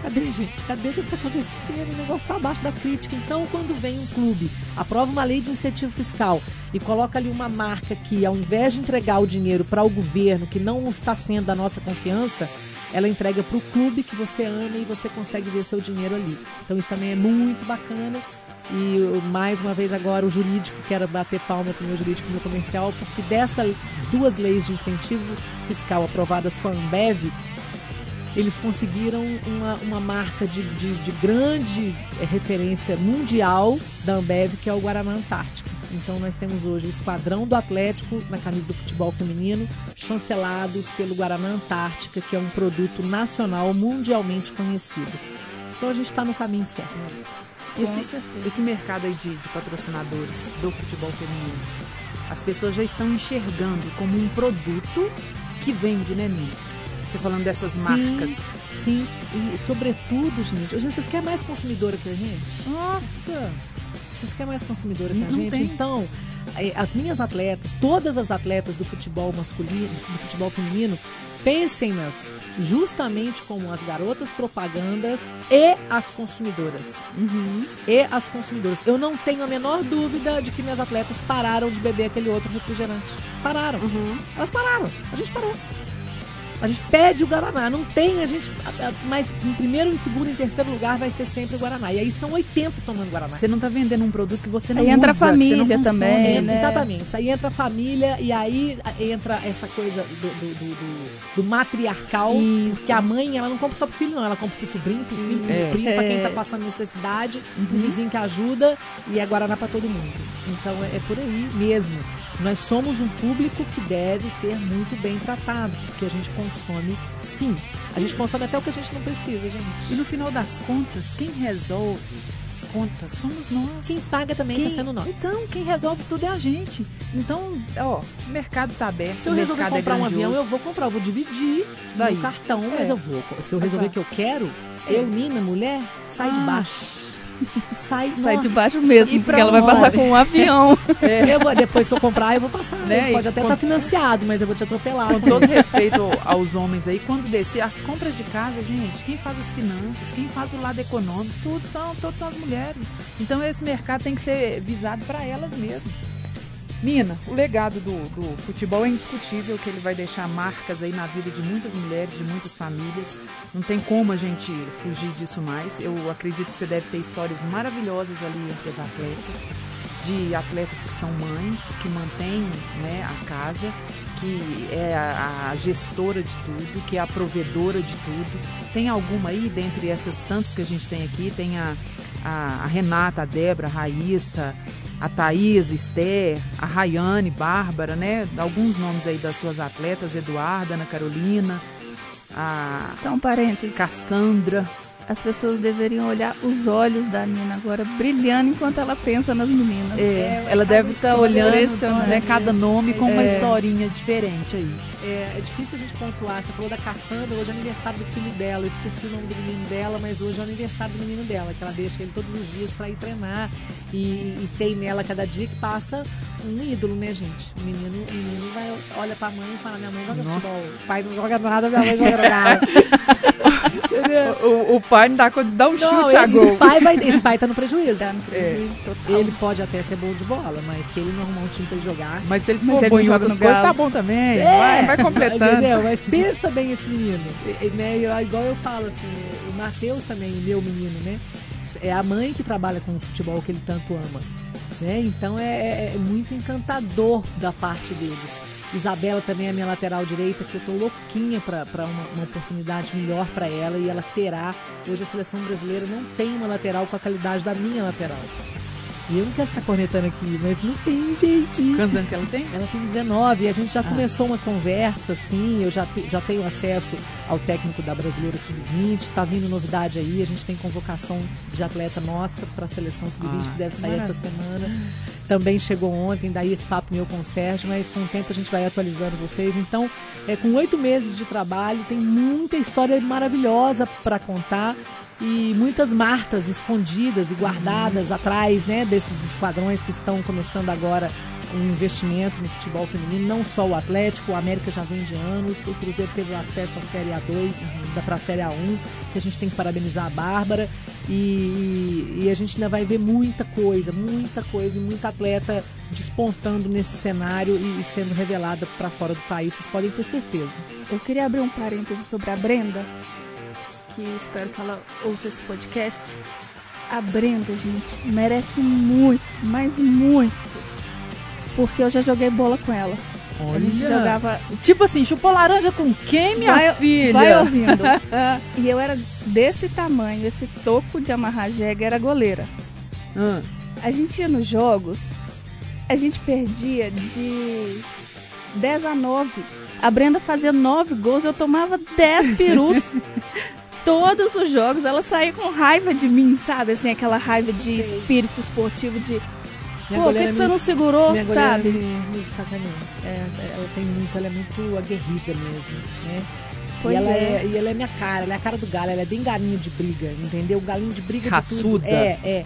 Cadê, gente? Cadê o que está acontecendo? O negócio está abaixo da crítica. Então, quando vem um clube, aprova uma lei de incentivo fiscal e coloca ali uma marca que, ao invés de entregar o dinheiro para o governo, que não está sendo da nossa confiança, ela entrega para o clube que você ama e você consegue ver seu dinheiro ali. Então, isso também é muito bacana. E mais uma vez agora o jurídico, quero bater palma para o meu jurídico meu comercial, porque dessas duas leis de incentivo fiscal aprovadas com a Ambev, eles conseguiram uma, uma marca de, de, de grande eh, referência mundial da Ambev, que é o Guaraná Antártica. Então nós temos hoje o esquadrão do Atlético na camisa do futebol feminino, chancelados pelo Guaraná Antártica, que é um produto nacional mundialmente conhecido. Então a gente está no caminho certo. Esse, esse mercado aí de, de patrocinadores do futebol feminino, as pessoas já estão enxergando como um produto que vende, né, Nini? Você falando dessas Sim, marcas. Sim, e sobretudo, gente, gente, vocês querem mais consumidora que a gente? Nossa! Vocês querem mais consumidora que a gente? tem. Então, eh, as minhas atletas, todas as atletas do futebol masculino, do futebol feminino, pensem-nas justamente como as garotas propagandas e as consumidoras. Uhum. E as consumidoras. Eu não tenho a menor dúvida de que minhas atletas pararam de beber aquele outro refrigerante. Pararam. Uhum. Elas pararam. A gente parou. A gente pede o Guaraná. Não tem, a gente. Mas em primeiro, em segundo, em terceiro lugar vai ser sempre o Guaraná. E aí são 80 tomando Guaraná. Você não tá vendendo um produto que você não Aí entra a usa, que você família não consome. também, Entra- né? Exatamente. Aí entra a família e aí entra essa coisa do, do, do- do- do matriarcal. Isso. Que a mãe, ela não compra só pro filho, não. Ela compra pro sobrinho, pro filho, pro É. sobrinho, pra quem É. tá passando necessidade, pro vizinho que ajuda e é Guaraná pra todo mundo. Então é, é por aí mesmo. Nós somos um público que deve ser muito bem tratado, porque a gente consome sim. A gente consome até o que a gente não precisa, E gente. no final das contas, quem resolve as contas somos nós. Quem paga também Quem- tá sendo nós. Então, quem resolve tudo é a gente. Então, ó, o mercado tá aberto, Se eu resolver mercado comprar é um avião, eu vou comprar, eu vou dividir Daí. no cartão, mas É. eu vou. Se eu resolver Exato. que eu quero, eu, Nina, mulher, sai de Ah. baixo. Sai, Sai nossa. de baixo mesmo, E porque ela vai passar com um avião. [LAUGHS] Eu vou, depois que eu comprar, eu vou passar. Né? Pode até estar financiado, mas eu vou te atropelar. Com todo respeito aos homens aí, quando descer as compras de casa, gente, quem faz as finanças, quem faz o lado econômico, tudo são, todos são as mulheres. Então esse mercado tem que ser visado para elas mesmas. Nina, o legado do, do futebol é indiscutível, que ele vai deixar marcas aí na vida de muitas mulheres, de muitas famílias. Não tem como a gente fugir disso mais. Eu acredito que você deve ter histórias maravilhosas ali entre as atletas, de atletas que são mães, que mantêm né, a casa, que é a, a gestora de tudo, que é a provedora de tudo. Tem alguma aí, dentre essas tantas que a gente tem aqui, tem a, a, a Renata, a Débora, a Raíssa, a Thaís, Esther, a Rayane, Bárbara, né? Alguns nomes aí das suas atletas, Eduarda, Ana Carolina, a São parênteses. Cassandra, as pessoas deveriam olhar os olhos da Nina agora brilhando enquanto ela pensa nas meninas. É, ela deve estar olhando Impressionante. né, cada nome com uma É. historinha diferente aí. É, é difícil a gente pontuar. Você falou da Cassandra, hoje é aniversário do filho dela. Eu esqueci o nome do menino dela, mas hoje é aniversário do menino dela, que ela deixa ele todos os dias pra ir treinar. E, e tem nela cada dia que passa um ídolo, né, gente? O menino, o menino vai, olha pra mãe e fala: Minha mãe joga Nossa. futebol. O pai não joga nada, minha mãe joga nada. [LAUGHS] O, o pai não dá conta de dar um Não, chute a esse gol. pai, vai, esse pai tá no prejuízo. Tá no prejuízo total. Ele pode até ser bom de bola, mas se ele não arrumar um time pra ele jogar, Mas se ele for bom em outras coisas, tá bom também. É, vai, vai completando. Entendeu? Mas pensa bem esse menino. E- e, né, eu- igual eu falo assim, o Matheus também, meu menino, né? É a mãe que trabalha com o futebol que ele tanto ama. Né? Então é, é- é muito encantador da parte deles. Isabela também é minha lateral direita, que eu tô louquinha pra uma, uma oportunidade melhor pra ela e ela terá. Hoje a seleção brasileira não tem uma lateral com a qualidade da minha lateral. E eu não quero ficar cornetando aqui, mas não tem, gente. Quantos anos que ela tem? Ela tem 19 e a gente já começou uma conversa, assim, eu já, te- já tenho acesso ao técnico da Brasileira Sub-20, tá vindo novidade aí, a gente tem convocação de atleta nossa para a seleção Sub-20 Ah, que deve sair maravilha. essa semana. Também chegou ontem, daí esse papo meu com o Sérgio, mas com o tempo a gente vai atualizando vocês. Então, é, com oito meses de trabalho, tem muita história maravilhosa para contar e muitas martas escondidas e guardadas atrás né, desses esquadrões que estão começando agora um investimento no futebol feminino, não só o Atlético, o América já vem de anos, o Cruzeiro teve acesso à Série A2, da para a Série A1, que a gente tem que parabenizar a Bárbara e, e a gente ainda vai ver muita coisa, muita coisa e muita atleta despontando nesse cenário e, e sendo revelada para fora do país, vocês podem ter certeza. Eu queria abrir um parêntese sobre a Brenda, que espero que ela ouça esse podcast. A Brenda, gente, merece muito, mas muito. Porque eu já joguei bola com ela. A gente Olha. jogava. Tipo assim, chupou laranja com quem, minha Vai- filha? Vai ouvindo. [LAUGHS] e eu era desse tamanho, esse toco de amarrar era goleira. Ah, A gente ia nos jogos, a gente perdia de 10 a 9. A Brenda fazia 9 gols, eu tomava 10 perus. [LAUGHS] Todos os jogos, ela saía com raiva de mim, sabe? Assim, aquela raiva de espírito esportivo, de Minha pô, por que, que você me- não segurou, Minha sabe? me, me sacaneia. É, ela tem muito, ela é muito aguerrida mesmo, né? Pois e, ela é. e ela é minha cara, ela é a cara do galo, ela é bem galinho de briga, entendeu? Galinho de briga Raçuda. de tudo. É, é.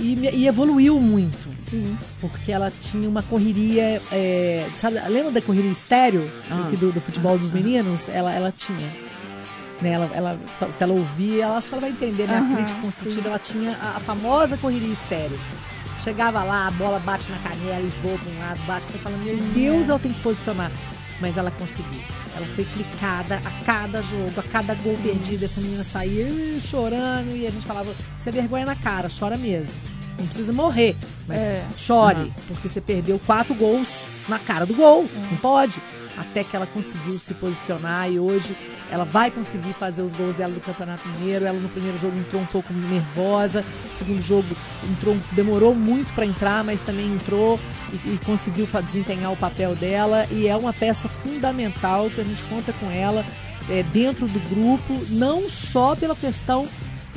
E, e evoluiu muito, Sim. porque ela tinha uma correria, é, sabe, lembra da correria estéreo Ah. do, do futebol dos meninos? Ela, ela tinha. Né, ela, ela, se ela ouvir, ela acho que ela vai entender minha Aham, crítica construtiva. sim. Ela tinha a, a famosa correria estéreo. Chegava lá, a bola bate na canela e voa para um lado, bate, tá falando, meu Sim, Deus, ela tem que posicionar. Mas ela conseguiu. Ela foi clicada a cada jogo, a cada gol perdido. Essa menina saía chorando e a gente falava: você é vergonha na cara, chora mesmo. Não precisa morrer, mas É. chore, Aham. porque você perdeu quatro gols na cara do gol. Não pode. Até que ela conseguiu se posicionar e hoje ela vai conseguir fazer os gols dela do Campeonato Mineiro. Ela no primeiro jogo entrou um pouco nervosa, no segundo jogo entrou, demorou muito para entrar, mas também entrou e, e conseguiu desempenhar o papel dela. E é uma peça fundamental que a gente conta com ela é, dentro do grupo, não só pela questão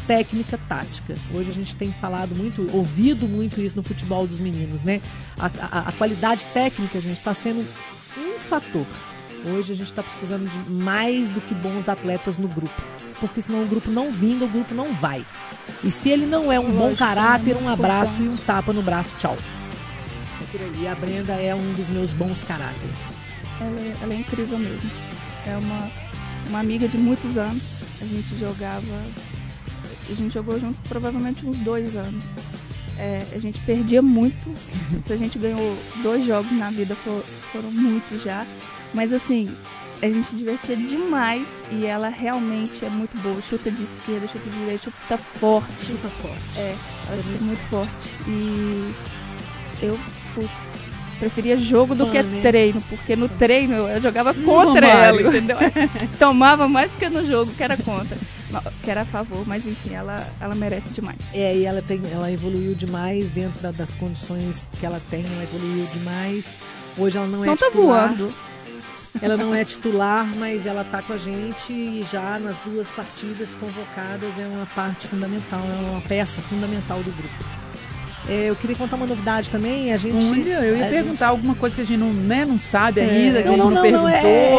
técnica tática. Hoje a gente tem falado muito, ouvido muito isso no futebol dos meninos, né? A, a- a qualidade técnica, gente, está sendo um fator. Hoje a gente está precisando de mais do que bons atletas no grupo. Porque senão o grupo não vinga, o grupo não vai. E se ele não é um bom Lógico, caráter, é um abraço e importante. um tapa no braço, tchau. É por aí. E a Brenda é um dos meus bons caráteres. Ela é, ela é incrível mesmo. É uma, uma amiga de muitos anos. A gente jogava. A gente jogou junto provavelmente uns dois anos. É, a gente perdia muito. [LAUGHS] Se a gente ganhou dois jogos na vida, for- foram muitos já. Mas assim, a gente divertia demais e ela realmente é muito boa. Chuta de esquerda, chuta de direita, chuta forte. Chuta forte. É, ela é muito forte. E eu, putz, preferia jogo do Fã, que né? treino, porque no treino eu jogava contra ela, entendeu? [LAUGHS] Tomava mais do que no jogo, que era contra. Que era a favor, mas enfim, ela, ela merece demais. É, e ela, tem, ela evoluiu demais dentro da- das condições que ela tem, ela evoluiu demais. Hoje ela não é Não tá titular. voando. Ela não é titular, mas ela tá com a gente e já nas duas partidas convocadas é uma parte fundamental, é uma peça fundamental do grupo. É, eu queria contar uma novidade também. A gente. Olha, eu ia a perguntar gente- alguma coisa que a gente não, né, não sabe É, ainda, que a não, gente não, não, não, perguntou.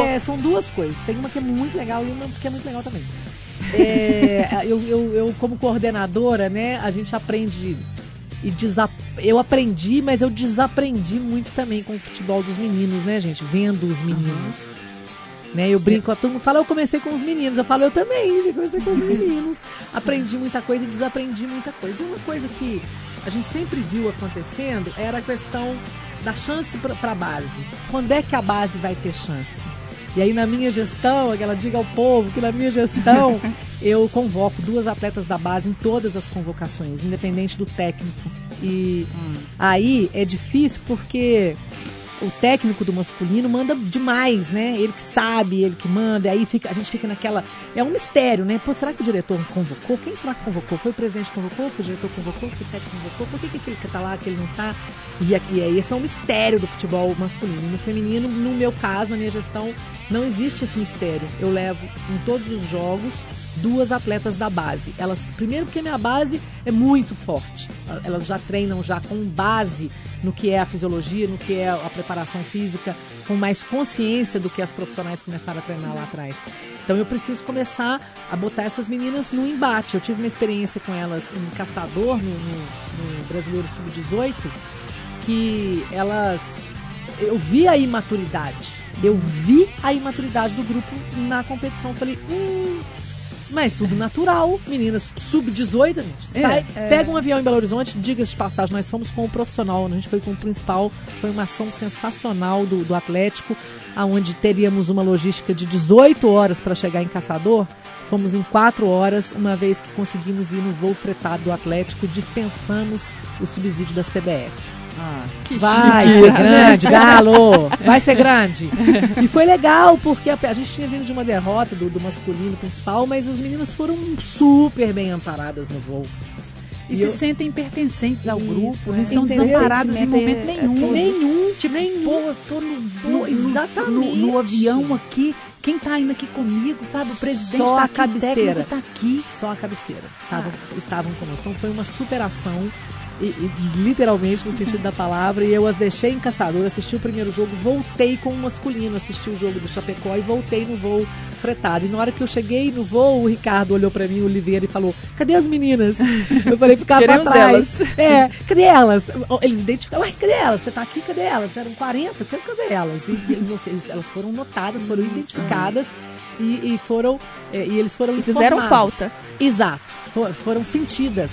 não, é, são duas coisas. Tem uma que é muito legal e uma que é muito legal também. É, [LAUGHS] eu, eu, eu, como coordenadora, né, a gente aprende e desa... eu aprendi, mas eu desaprendi muito também com o futebol dos meninos, né, gente? Vendo os meninos. Né, eu brinco, a todo mundo fala, eu comecei com os meninos. Eu falo, eu também, gente, comecei com os [LAUGHS] meninos. Aprendi muita coisa e desaprendi muita coisa. E uma coisa que a gente sempre viu acontecendo era a questão da chance para a base. Quando é que a base vai ter chance? E aí na minha gestão, aquela diga ao povo que na minha gestão [LAUGHS] eu convoco duas atletas da base em todas as convocações, independente do técnico. E aí é difícil porque o técnico do masculino manda demais, né? Ele que sabe, ele que manda, e aí fica, a gente fica naquela. É um mistério, né? Pô, será que o diretor convocou? Quem será que convocou? Foi o presidente que convocou? Foi o diretor que convocou? Foi o técnico que convocou? Por que, que aquele que tá lá, que ele não tá? E, aqui- e aí esse é um mistério do futebol masculino. No feminino, no meu caso, na minha gestão, não existe esse mistério. Eu levo em todos os jogos duas atletas da base. Elas, primeiro porque a minha base é muito forte. Elas já treinam já com base no que é a fisiologia, no que é a preparação física, com mais consciência do que as profissionais começaram a treinar lá atrás. Então eu preciso começar a botar essas meninas no embate. Eu tive uma experiência com elas em Caçador, no, no- no Brasileiro Sub-18, que elas. Eu vi a imaturidade. Eu vi a imaturidade do grupo na competição. Falei, hum. Mas tudo natural, meninas sub-18, a gente É, sai, é. pega um avião em Belo Horizonte, diga-se de passagem, nós fomos com o profissional, a gente foi com o principal, foi uma ação sensacional do, do Atlético, aonde teríamos uma logística de 18 horas para chegar em Caçador, fomos em 4 horas, uma vez que conseguimos ir no voo fretado do Atlético, dispensamos o subsídio da CBF. Ah, que Vai chique. ser [LAUGHS] grande, Galo! Vai ser grande. E foi legal, porque a, a gente tinha vindo de uma derrota do, do masculino principal, mas as meninas foram super bem amparadas no voo. E, E se eu- sentem pertencentes ao Isso, grupo, é. não estão Entendeu? desamparadas em momento É, nenhum. Nenhum, Tipo, nenhum. pô, eu tô no, no, exatamente. no, no avião aqui, quem tá indo aqui comigo, sabe? O presidente Só tá a aqui, o cabeceira. técnico tá aqui. Só a cabeceira. Estavam, estavam conosco. Então foi uma superação. E, e literalmente no sentido da palavra, e eu as deixei em Caçador, assisti o primeiro jogo, voltei com o masculino, assisti o jogo do Chapecó e voltei no voo fretado. E na hora que eu cheguei no voo, o Ricardo olhou pra mim, o Oliveira, e falou: Cadê as meninas? Eu falei: Ficava pra trás. É, cadê elas? Eles identificaram: Ué, cadê elas? Você tá aqui, cadê elas? Eram 40, cadê elas? E, e elas foram notadas, foram identificadas e, e foram. é, E eles foram E fizeram informados. falta. Exato. For- foram sentidas.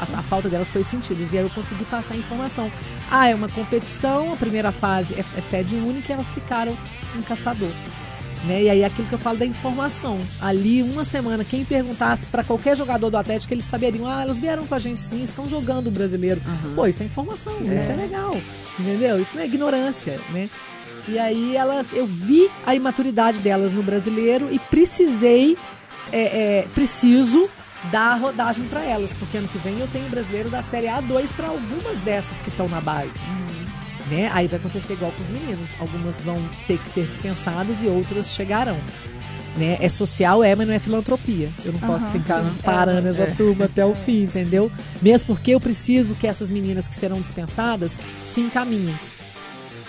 A, a falta delas foi sentida. E aí eu consegui passar a informação. Ah, é uma competição, a primeira fase é, é sede única e elas ficaram em caçador. Né? E aí aquilo que eu falo da informação. Ali, uma semana, quem perguntasse para qualquer jogador do Atlético, eles saberiam, ah, elas vieram com a gente sim, estão jogando o brasileiro. Pô, isso é informação, isso é legal. Entendeu? Isso não é ignorância, né? E aí elas, eu vi a imaturidade delas no brasileiro e precisei, é, é, preciso dar rodagem para elas, porque ano que vem eu tenho brasileiro da Série A2 para algumas dessas que estão na base. Né? Aí vai acontecer igual com os meninos. Algumas vão ter que ser dispensadas e outras chegarão. Né? É social, é, mas não é filantropia. Eu não posso Aham, ficar sim. parando É, essa é. turma até o [LAUGHS] fim, entendeu? Mesmo porque eu preciso que essas meninas que serão dispensadas se encaminhem.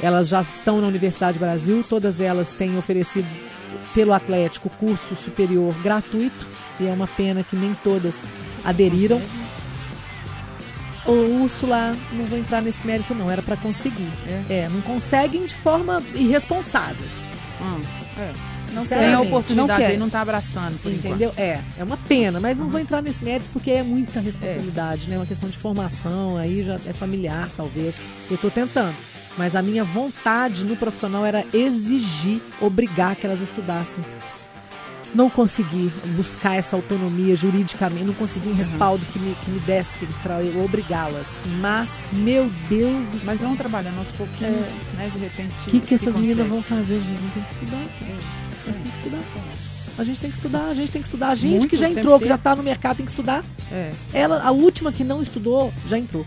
Elas já estão na Universidade Brasil, todas elas têm oferecido pelo Atlético curso superior gratuito, e é uma pena que nem todas aderiram. Ô, Úrsula, não vou entrar nesse mérito não, era para conseguir. É. não conseguem de forma irresponsável. Hum, é. Não tem a oportunidade não quer. aí, não tá abraçando por enquanto. Entendeu? É, é uma pena, mas não vou entrar nesse mérito porque é muita responsabilidade, né? Uma questão de formação, aí já é familiar, talvez. Eu tô tentando. Mas a minha vontade no profissional era exigir, obrigar que elas estudassem. Não consegui buscar essa autonomia juridicamente, não consegui um respaldo que me, que me desse para eu obrigá-las. Mas, meu Deus do Mas céu. vamos trabalhando aos pouquinhos, né? De repente. O que, que essas meninas consegue. vão fazer? Eles não têm que estudar. Elas têm que estudar. A gente tem que estudar, a gente tem que estudar. A gente Muito, que já tem entrou, que já tá no mercado, tem que estudar. É. Ela, a última que não estudou, já entrou.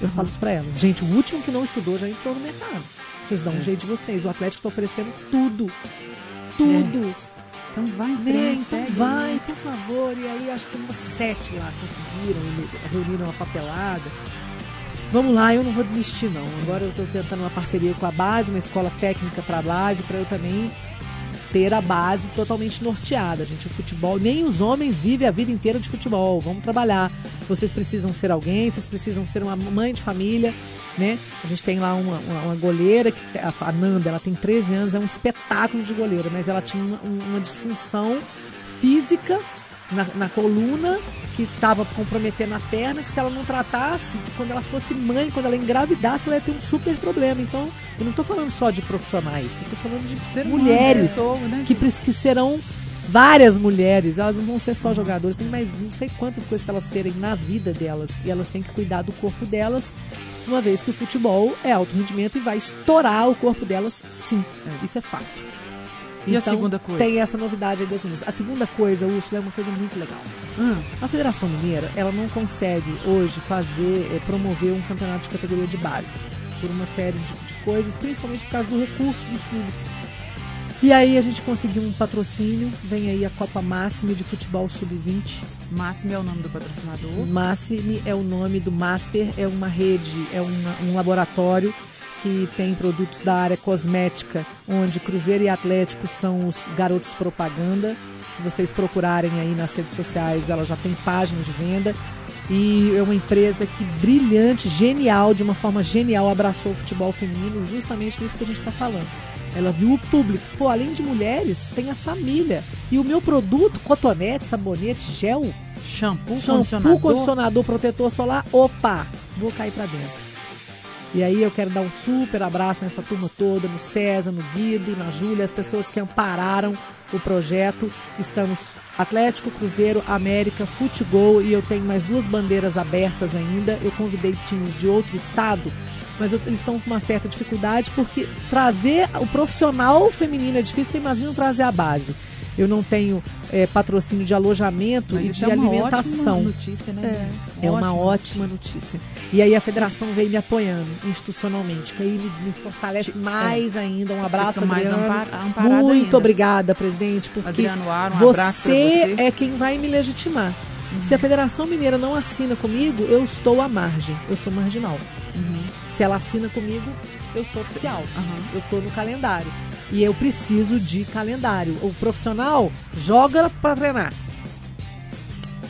Eu falo isso pra elas. Gente, o último que não estudou já entrou no mercado. Vocês dão um jeito de vocês. O Atlético tá oferecendo tudo. Tudo. Então vai em Vem, frente, então segue. vai, por favor. E aí acho que umas sete lá conseguiram, reuniram uma papelada. Vamos lá, eu não vou desistir não. Agora eu estou tentando uma parceria com a base, uma escola técnica para a base, para eu também ter a base totalmente norteada, gente. O futebol, nem os homens vivem a vida inteira de futebol. Vamos trabalhar. Vocês precisam ser alguém, vocês precisam ser uma mãe de família, né? A gente tem lá uma, uma, uma goleira, que, a Nanda, ela tem 13 anos, é um espetáculo de goleira, mas ela tinha uma, uma disfunção física na, na coluna que estava comprometendo a perna, que se ela não tratasse, quando ela fosse mãe, quando ela engravidasse, ela ia ter um super problema. Então, eu não estou falando só de profissionais, eu estou falando de mulheres pessoa, né, que, que serão várias mulheres. Elas não vão ser só jogadoras, tem mais não sei quantas coisas para elas serem na vida delas. E elas têm que cuidar do corpo delas, uma vez que o futebol é alto rendimento e vai estourar o corpo delas, sim. Isso é fato. E a Então, segunda coisa? Tem essa novidade aí das meninas. A segunda coisa, Úrsula, é uma coisa muito legal. Hum, A Federação Mineira, ela não consegue hoje fazer, eh, promover um campeonato de categoria de base. Por uma série de, de coisas, principalmente por causa do recurso dos clubes. E aí a gente conseguiu um patrocínio, vem aí a Copa Máxime de Futebol Sub-20. Máximo é o nome do patrocinador. Máxime é o nome do Master, é uma rede, é uma- um laboratório que tem produtos da área cosmética, onde Cruzeiro e Atlético são os garotos propaganda. Se vocês procurarem aí nas redes sociais, ela já tem página de venda. E é uma empresa que brilhante, genial, de uma forma genial, abraçou o futebol feminino, justamente nisso que a gente está falando. Ela viu o público. Pô, além de mulheres, tem a família. E o meu produto, cotonete, sabonete, gel, Shampoo, shampoo, condicionador. condicionador, protetor solar, opa, vou cair pra dentro. E aí eu quero dar um super abraço nessa turma toda, no César, no Guido, na Júlia, as pessoas que ampararam o projeto. Estamos Atlético, Cruzeiro, América, Futebol e eu tenho mais duas bandeiras abertas ainda. Eu convidei times de outro estado, mas eu- eles estão com uma certa dificuldade porque trazer o profissional feminino é difícil, você imagina trazer a base. Eu não tenho eh, patrocínio de alojamento Mas e de é uma alimentação. ótima notícia, né? É uma ótima notícia. E aí a federação veio me apoiando institucionalmente, que aí me, me fortalece Te- mais ainda. Um abraço, mais Adriano. amparada Muito ainda. obrigada, presidente, porque Adriano Aro, um você, você. é quem vai me legitimar. Se a Federação Mineira não assina comigo, eu estou à margem. Eu sou marginal. Se ela assina comigo, eu sou oficial. Aham. Eu estou no calendário. E eu preciso de calendário. O profissional joga para treinar.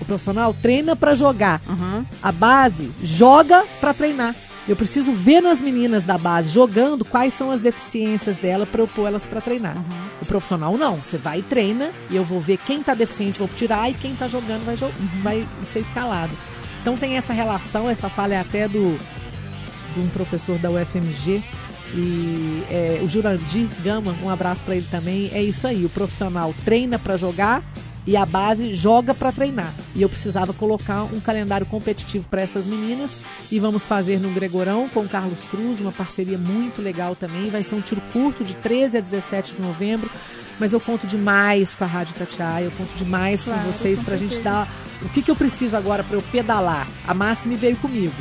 O profissional treina para jogar. Aham. A base joga para treinar. Eu preciso ver nas meninas da base jogando quais são as deficiências dela para eu pôr elas para treinar. O profissional não, você vai e treina e eu vou ver quem tá deficiente, vou tirar e quem tá jogando vai, jo- vai ser escalado. Então tem essa relação, essa falha é até do de um professor da UFMG e é, o Jurandir Gama, um abraço para ele também. É isso aí, o profissional treina para jogar e a base joga para treinar. E eu precisava colocar um calendário competitivo para essas meninas e vamos fazer no Gregorão com o Carlos Cruz, uma parceria muito legal também. Vai ser um tiro curto de 13 a 17 de novembro. Mas eu conto demais com a Rádio Tatiaia, eu conto demais Claro, com vocês para a gente dar. O que, que eu preciso agora para eu pedalar? A Máxime veio comigo.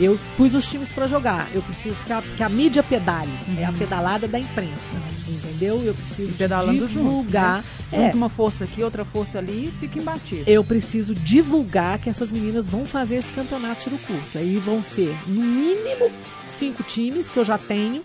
Eu pus os times para jogar. Eu preciso que a, que a mídia pedale. É a pedalada da imprensa. Entendeu? Eu preciso pedalando junto, divulgar. né? É, uma força aqui, outra força ali e fica imbatível. eu preciso divulgar que essas meninas vão fazer esse campeonato tiro curto. Aí vão ser, no mínimo, cinco times que eu já tenho.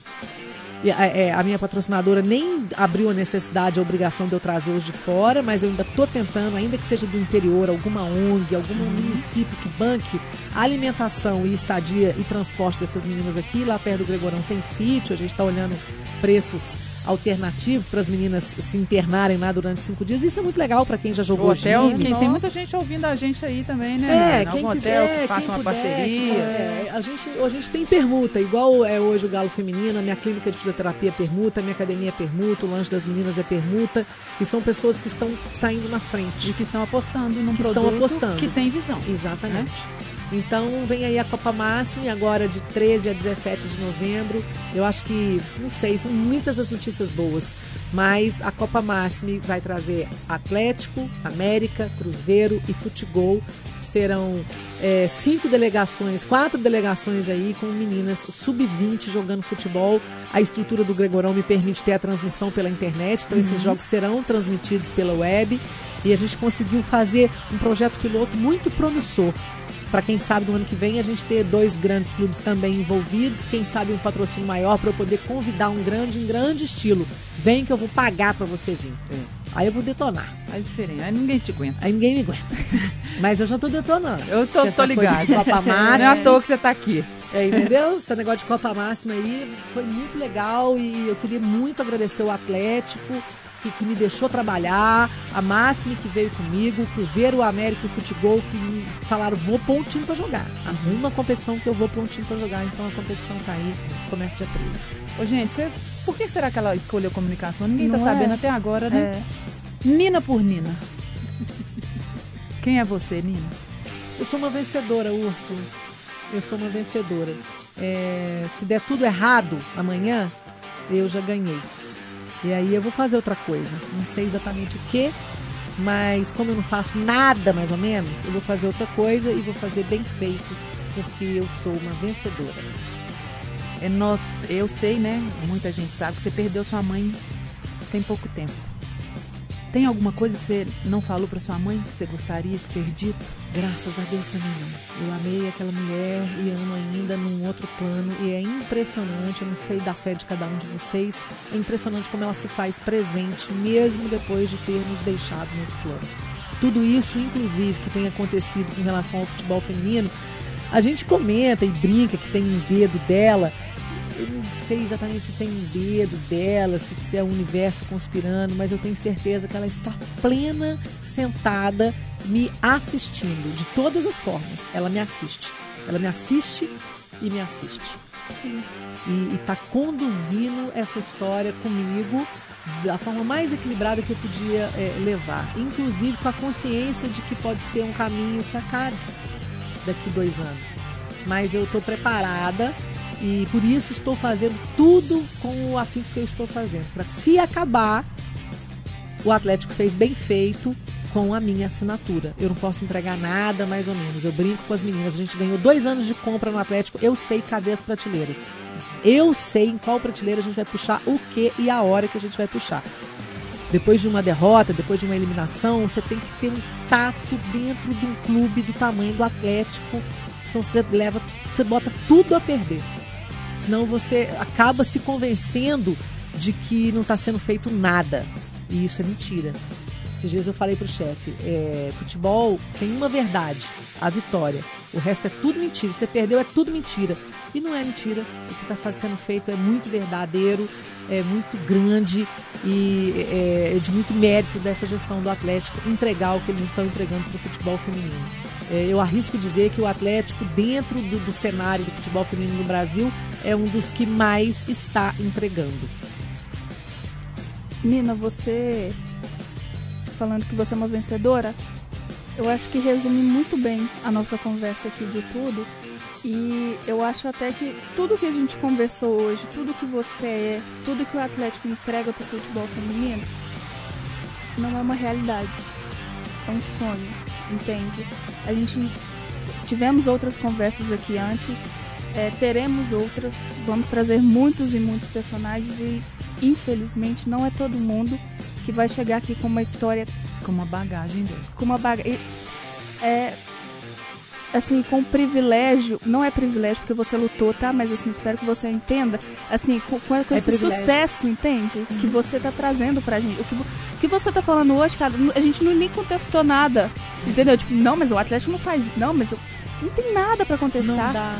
E, é, é, a minha patrocinadora nem abriu a necessidade, a obrigação de eu trazer os de fora, mas eu ainda estou tentando, ainda que seja do interior, alguma ONG, algum município que banque a alimentação e estadia e transporte dessas meninas aqui. Lá perto do Gregorão tem sítio, a gente está olhando preços alternativos para as meninas se internarem lá durante cinco dias. Isso é muito legal para quem já O jogou hotel, gym. quem, tem muita gente ouvindo a gente aí também, né? É, Nana? quem Algum quiser, hotel que faça uma puder, parceria. é, a, gente, a gente tem permuta, igual é hoje o Galo Feminino, a minha clínica de fisioterapia é permuta, a minha academia é permuta, o lanche das meninas é permuta, e são pessoas que estão saindo na frente. E que estão apostando num Que estão produto apostando. que tem visão. Exatamente. Então vem aí a Copa Máxima agora de 13 a 17 de novembro. Eu acho que, não sei, são muitas as notícias boas. Mas a Copa Máxima vai trazer Atlético, América, Cruzeiro e Futebol. Serão é, cinco delegações, quatro delegações aí com meninas sub-20 jogando futebol. A estrutura do Gregorão me permite ter a transmissão pela internet, então esses jogos serão transmitidos pela web. E a gente conseguiu fazer um projeto piloto muito promissor. Para quem sabe, no ano que vem a gente ter dois grandes clubes também envolvidos, quem sabe um patrocínio maior para eu poder convidar um grande em grande estilo. Vem que eu vou pagar para você vir. Aí eu vou detonar. É diferente. Aí ninguém te aguenta. Aí ninguém me aguenta. [LAUGHS] Mas eu já tô detonando. Eu tô, tô Copa [LAUGHS] Não é Máxima. à toa que você tá aqui. É, entendeu? Esse negócio de Copa Máxima aí foi muito legal e eu queria muito agradecer o Atlético, que, que me deixou trabalhar, a Máxima que veio comigo, o Cruzeiro, o América e o Futebol que me falaram, vou pôr um time pra jogar. Arruma uma competição que eu vou pôr um time pra jogar, então a competição tá aí, começa dia 13. Ô, gente, você- por que será que ela escolheu comunicação? Ninguém tá Não é? sabendo até agora, né? É, Nina por Nina. Quem é você, Nina? Eu sou uma vencedora, Úrsula. Eu sou uma vencedora. É, se der tudo errado amanhã, eu já ganhei. E aí eu vou fazer outra coisa. Não sei exatamente o que, mas como eu não faço nada mais ou menos, eu vou fazer outra coisa e vou fazer bem feito, porque eu sou uma vencedora. É nós, eu sei, né? Muita gente sabe que você perdeu sua mãe tem pouco tempo. Tem alguma coisa que você não falou pra sua mãe que você gostaria de ter dito? Graças a Deus também não. Eu amei aquela mulher e amo ainda num outro plano. E é impressionante, eu não sei da fé de cada um de vocês, é impressionante como ela se faz presente, mesmo depois de ter nos deixado nesse plano. Tudo isso, inclusive, que tem acontecido com relação ao futebol feminino, a gente comenta e brinca que tem um dedo dela. Eu não sei exatamente se tem um dedo dela, se é o universo conspirando, mas eu tenho certeza que ela está plena, sentada, me assistindo de todas as formas. Ela me assiste. Ela me assiste e me assiste. sim. E está conduzindo essa história comigo da forma mais equilibrada que eu podia é, levar. Inclusive com a consciência de que pode ser um caminho que acabe daqui dois anos. Mas eu estou preparada e por isso estou fazendo tudo com o afinco que eu estou fazendo. Para se acabar, o Atlético fez bem feito com a minha assinatura. Eu não posso entregar nada mais ou menos. Eu brinco com as meninas. A gente ganhou dois anos de compra no Atlético. Eu sei cadê as prateleiras. Eu sei em qual prateleira a gente vai puxar o que e a hora que a gente vai puxar. Depois de uma derrota, depois de uma eliminação, você tem que ter um tato dentro de um clube do tamanho do Atlético. Senão você leva, você bota tudo a perder. Senão você acaba se convencendo de que não está sendo feito nada. E isso é mentira. Esses dias eu falei pro chefe, é, futebol tem uma verdade, a vitória. O resto é tudo mentira. Você perdeu, é tudo mentira. E não é mentira. O que está sendo feito é muito verdadeiro, é muito grande e é, é de muito mérito dessa gestão do Atlético entregar o que eles estão entregando para o futebol feminino. É, eu arrisco dizer que o Atlético, dentro do, do cenário do futebol feminino no Brasil, é um dos que mais está entregando. Nina, você falando que você é uma vencedora, eu acho que resume muito bem a nossa conversa aqui de tudo. E eu acho até que tudo que a gente conversou hoje, tudo que você é, tudo que o Atlético entrega para o futebol feminino, não é uma realidade. É um sonho, entende? A gente tivemos outras conversas aqui antes, é, teremos outras, vamos trazer muitos e muitos personagens e infelizmente não é todo mundo que vai chegar aqui com uma história Com uma bagagem dessa. com uma bagagem. É. Assim, com privilégio. Não é privilégio porque você lutou, tá? Mas assim, espero que você entenda. Assim, com, com esse privilégio. sucesso, entende? Que você tá trazendo pra gente. O que, o que você tá falando hoje, cara, a gente não nem contestou nada. Entendeu? Tipo, não, mas o Atlético não faz. Não, mas eu- não tem nada pra Não contestar. dá.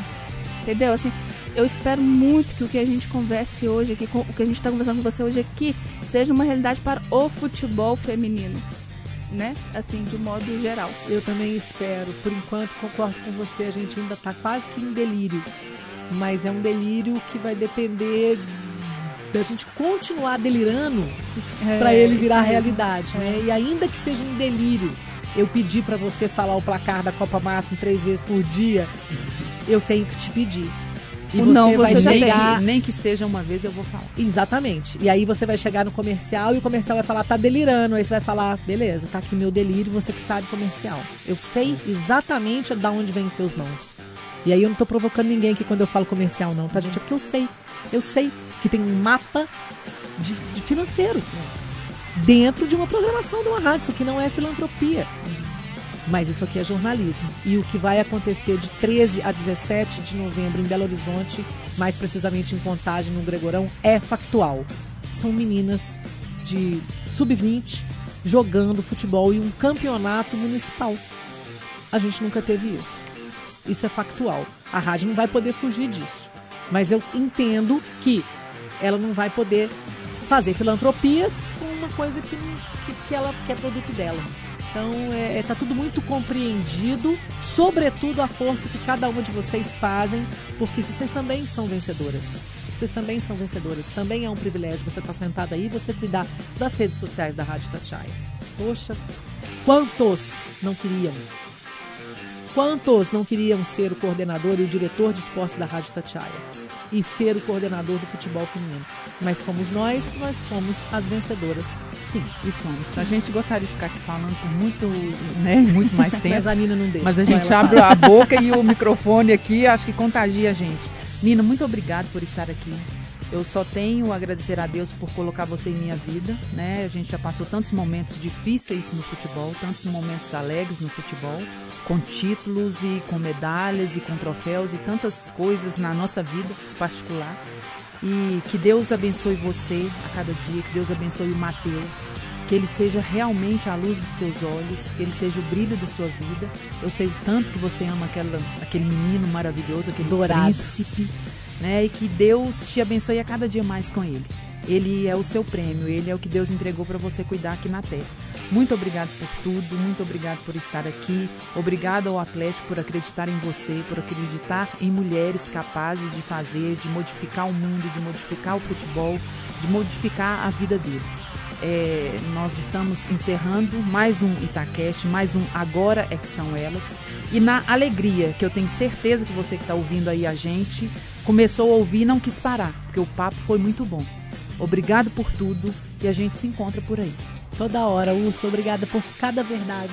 Entendeu? Assim, eu espero muito que o que a gente converse hoje aqui, o que a gente está conversando com você hoje aqui, seja uma realidade para o futebol feminino. Né? Assim, de modo geral. Eu também espero. Por enquanto, concordo com você, a gente ainda está quase que em delírio. Mas é um delírio que vai depender da gente continuar delirando para ele virar isso mesmo. realidade, né? E ainda que seja um delírio, eu pedir para você falar o placar da Copa Máxima três vezes por dia, eu tenho que te pedir. E O você não, vai você chegar. Nem que seja uma vez eu vou falar. Exatamente. E aí você vai chegar no comercial e o comercial vai falar, tá delirando. Aí você vai falar, beleza, tá aqui meu delírio, você que sabe comercial. Eu sei exatamente da onde vem seus nãos. E aí eu não tô provocando ninguém aqui quando eu falo comercial, não, tá, gente? É porque eu sei. Eu sei que tem um mapa de, de financeiro dentro de uma programação de uma rádio. Isso aqui não é filantropia. Mas isso aqui é jornalismo. E o que vai acontecer de 13 a 17 de novembro em Belo Horizonte, mais precisamente em Contagem, no Gregorão, é factual. São meninas de sub-20 jogando futebol em um campeonato municipal. A gente nunca teve isso. Isso é factual. A rádio não vai poder fugir disso. Mas eu entendo que ela não vai poder fazer filantropia com uma coisa que, que, que ela que é produto dela. Então é, é- tá tudo muito compreendido, sobretudo a força que cada uma de vocês fazem, porque vocês também são vencedoras. Vocês também são vencedoras. Também é um privilégio você estar sentada aí e você cuidar das redes sociais da Rádio Tatiaia. Poxa, quantos não queriam? Quantos não queriam ser o coordenador e o diretor de esportes da Rádio Tatiaia? E ser o coordenador do futebol feminino? Mas fomos nós, nós somos as vencedoras, sim. E somos. A gente gostaria de ficar aqui falando por muito, né, [LAUGHS] muito mais tempo. Mas a Nina não deixa. Mas a gente abre fala. a boca e o microfone aqui, acho que contagia a gente. Nina, muito obrigado por estar aqui. Eu só tenho a agradecer a Deus por colocar você em minha vida, né? A gente já passou tantos momentos difíceis no futebol, tantos momentos alegres no futebol, com títulos e com medalhas e com troféus e tantas coisas na nossa vida particular. E que Deus abençoe você a cada dia, que Deus abençoe o Mateus, que ele seja realmente a luz dos teus olhos, que ele seja o brilho da sua vida. Eu sei o tanto que você ama aquela, aquele menino maravilhoso, aquele Dourado. príncipe, né? E que Deus te abençoe a cada dia mais com ele. Ele é o seu prêmio, ele é o que Deus entregou para você cuidar aqui na terra. Muito obrigado por tudo, muito obrigado por estar aqui. Obrigado ao Atlético por acreditar em você, por acreditar em mulheres capazes de fazer, de modificar o mundo, de modificar o futebol, de modificar a vida deles. É, nós estamos encerrando mais um Itacast, mais um Agora é que são elas. E na alegria, que eu tenho certeza que você que está ouvindo aí a gente, começou a ouvir e não quis parar, porque o papo foi muito bom. Obrigado por tudo e a gente se encontra por aí. Toda hora, Úrsula, obrigada por cada verdade,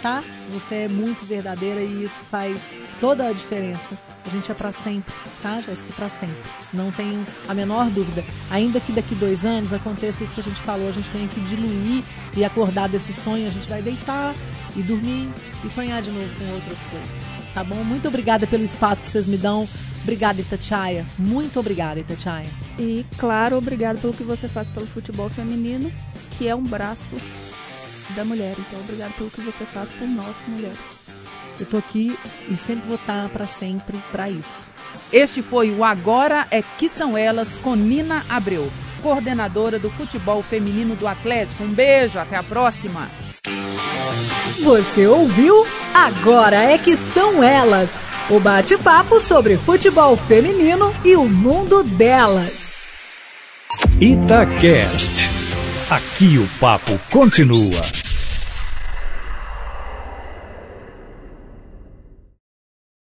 tá? Você é muito verdadeira e isso faz toda a diferença. A gente é pra sempre, tá, Jéssica? Pra sempre. Não tenho a menor dúvida. Ainda que daqui dois anos aconteça isso que a gente falou, a gente tem que diluir e acordar desse sonho, a gente vai deitar e dormir e sonhar de novo com outras coisas, tá bom? Muito obrigada pelo espaço que vocês me dão. Obrigada, Itatiaia. Muito obrigada, Itatiaia. E, claro, obrigado pelo que você faz pelo futebol feminino, que é um braço da mulher. Então, obrigado pelo que você faz por nós, mulheres. Eu tô aqui e sempre vou estar pra sempre pra isso. Este foi o Agora é que são elas com Nina Abreu, coordenadora do futebol feminino do Atlético. Um beijo, até a próxima. Você ouviu? Agora é que são elas. O bate-papo sobre futebol feminino e o mundo delas. Itacast. Aqui o papo continua.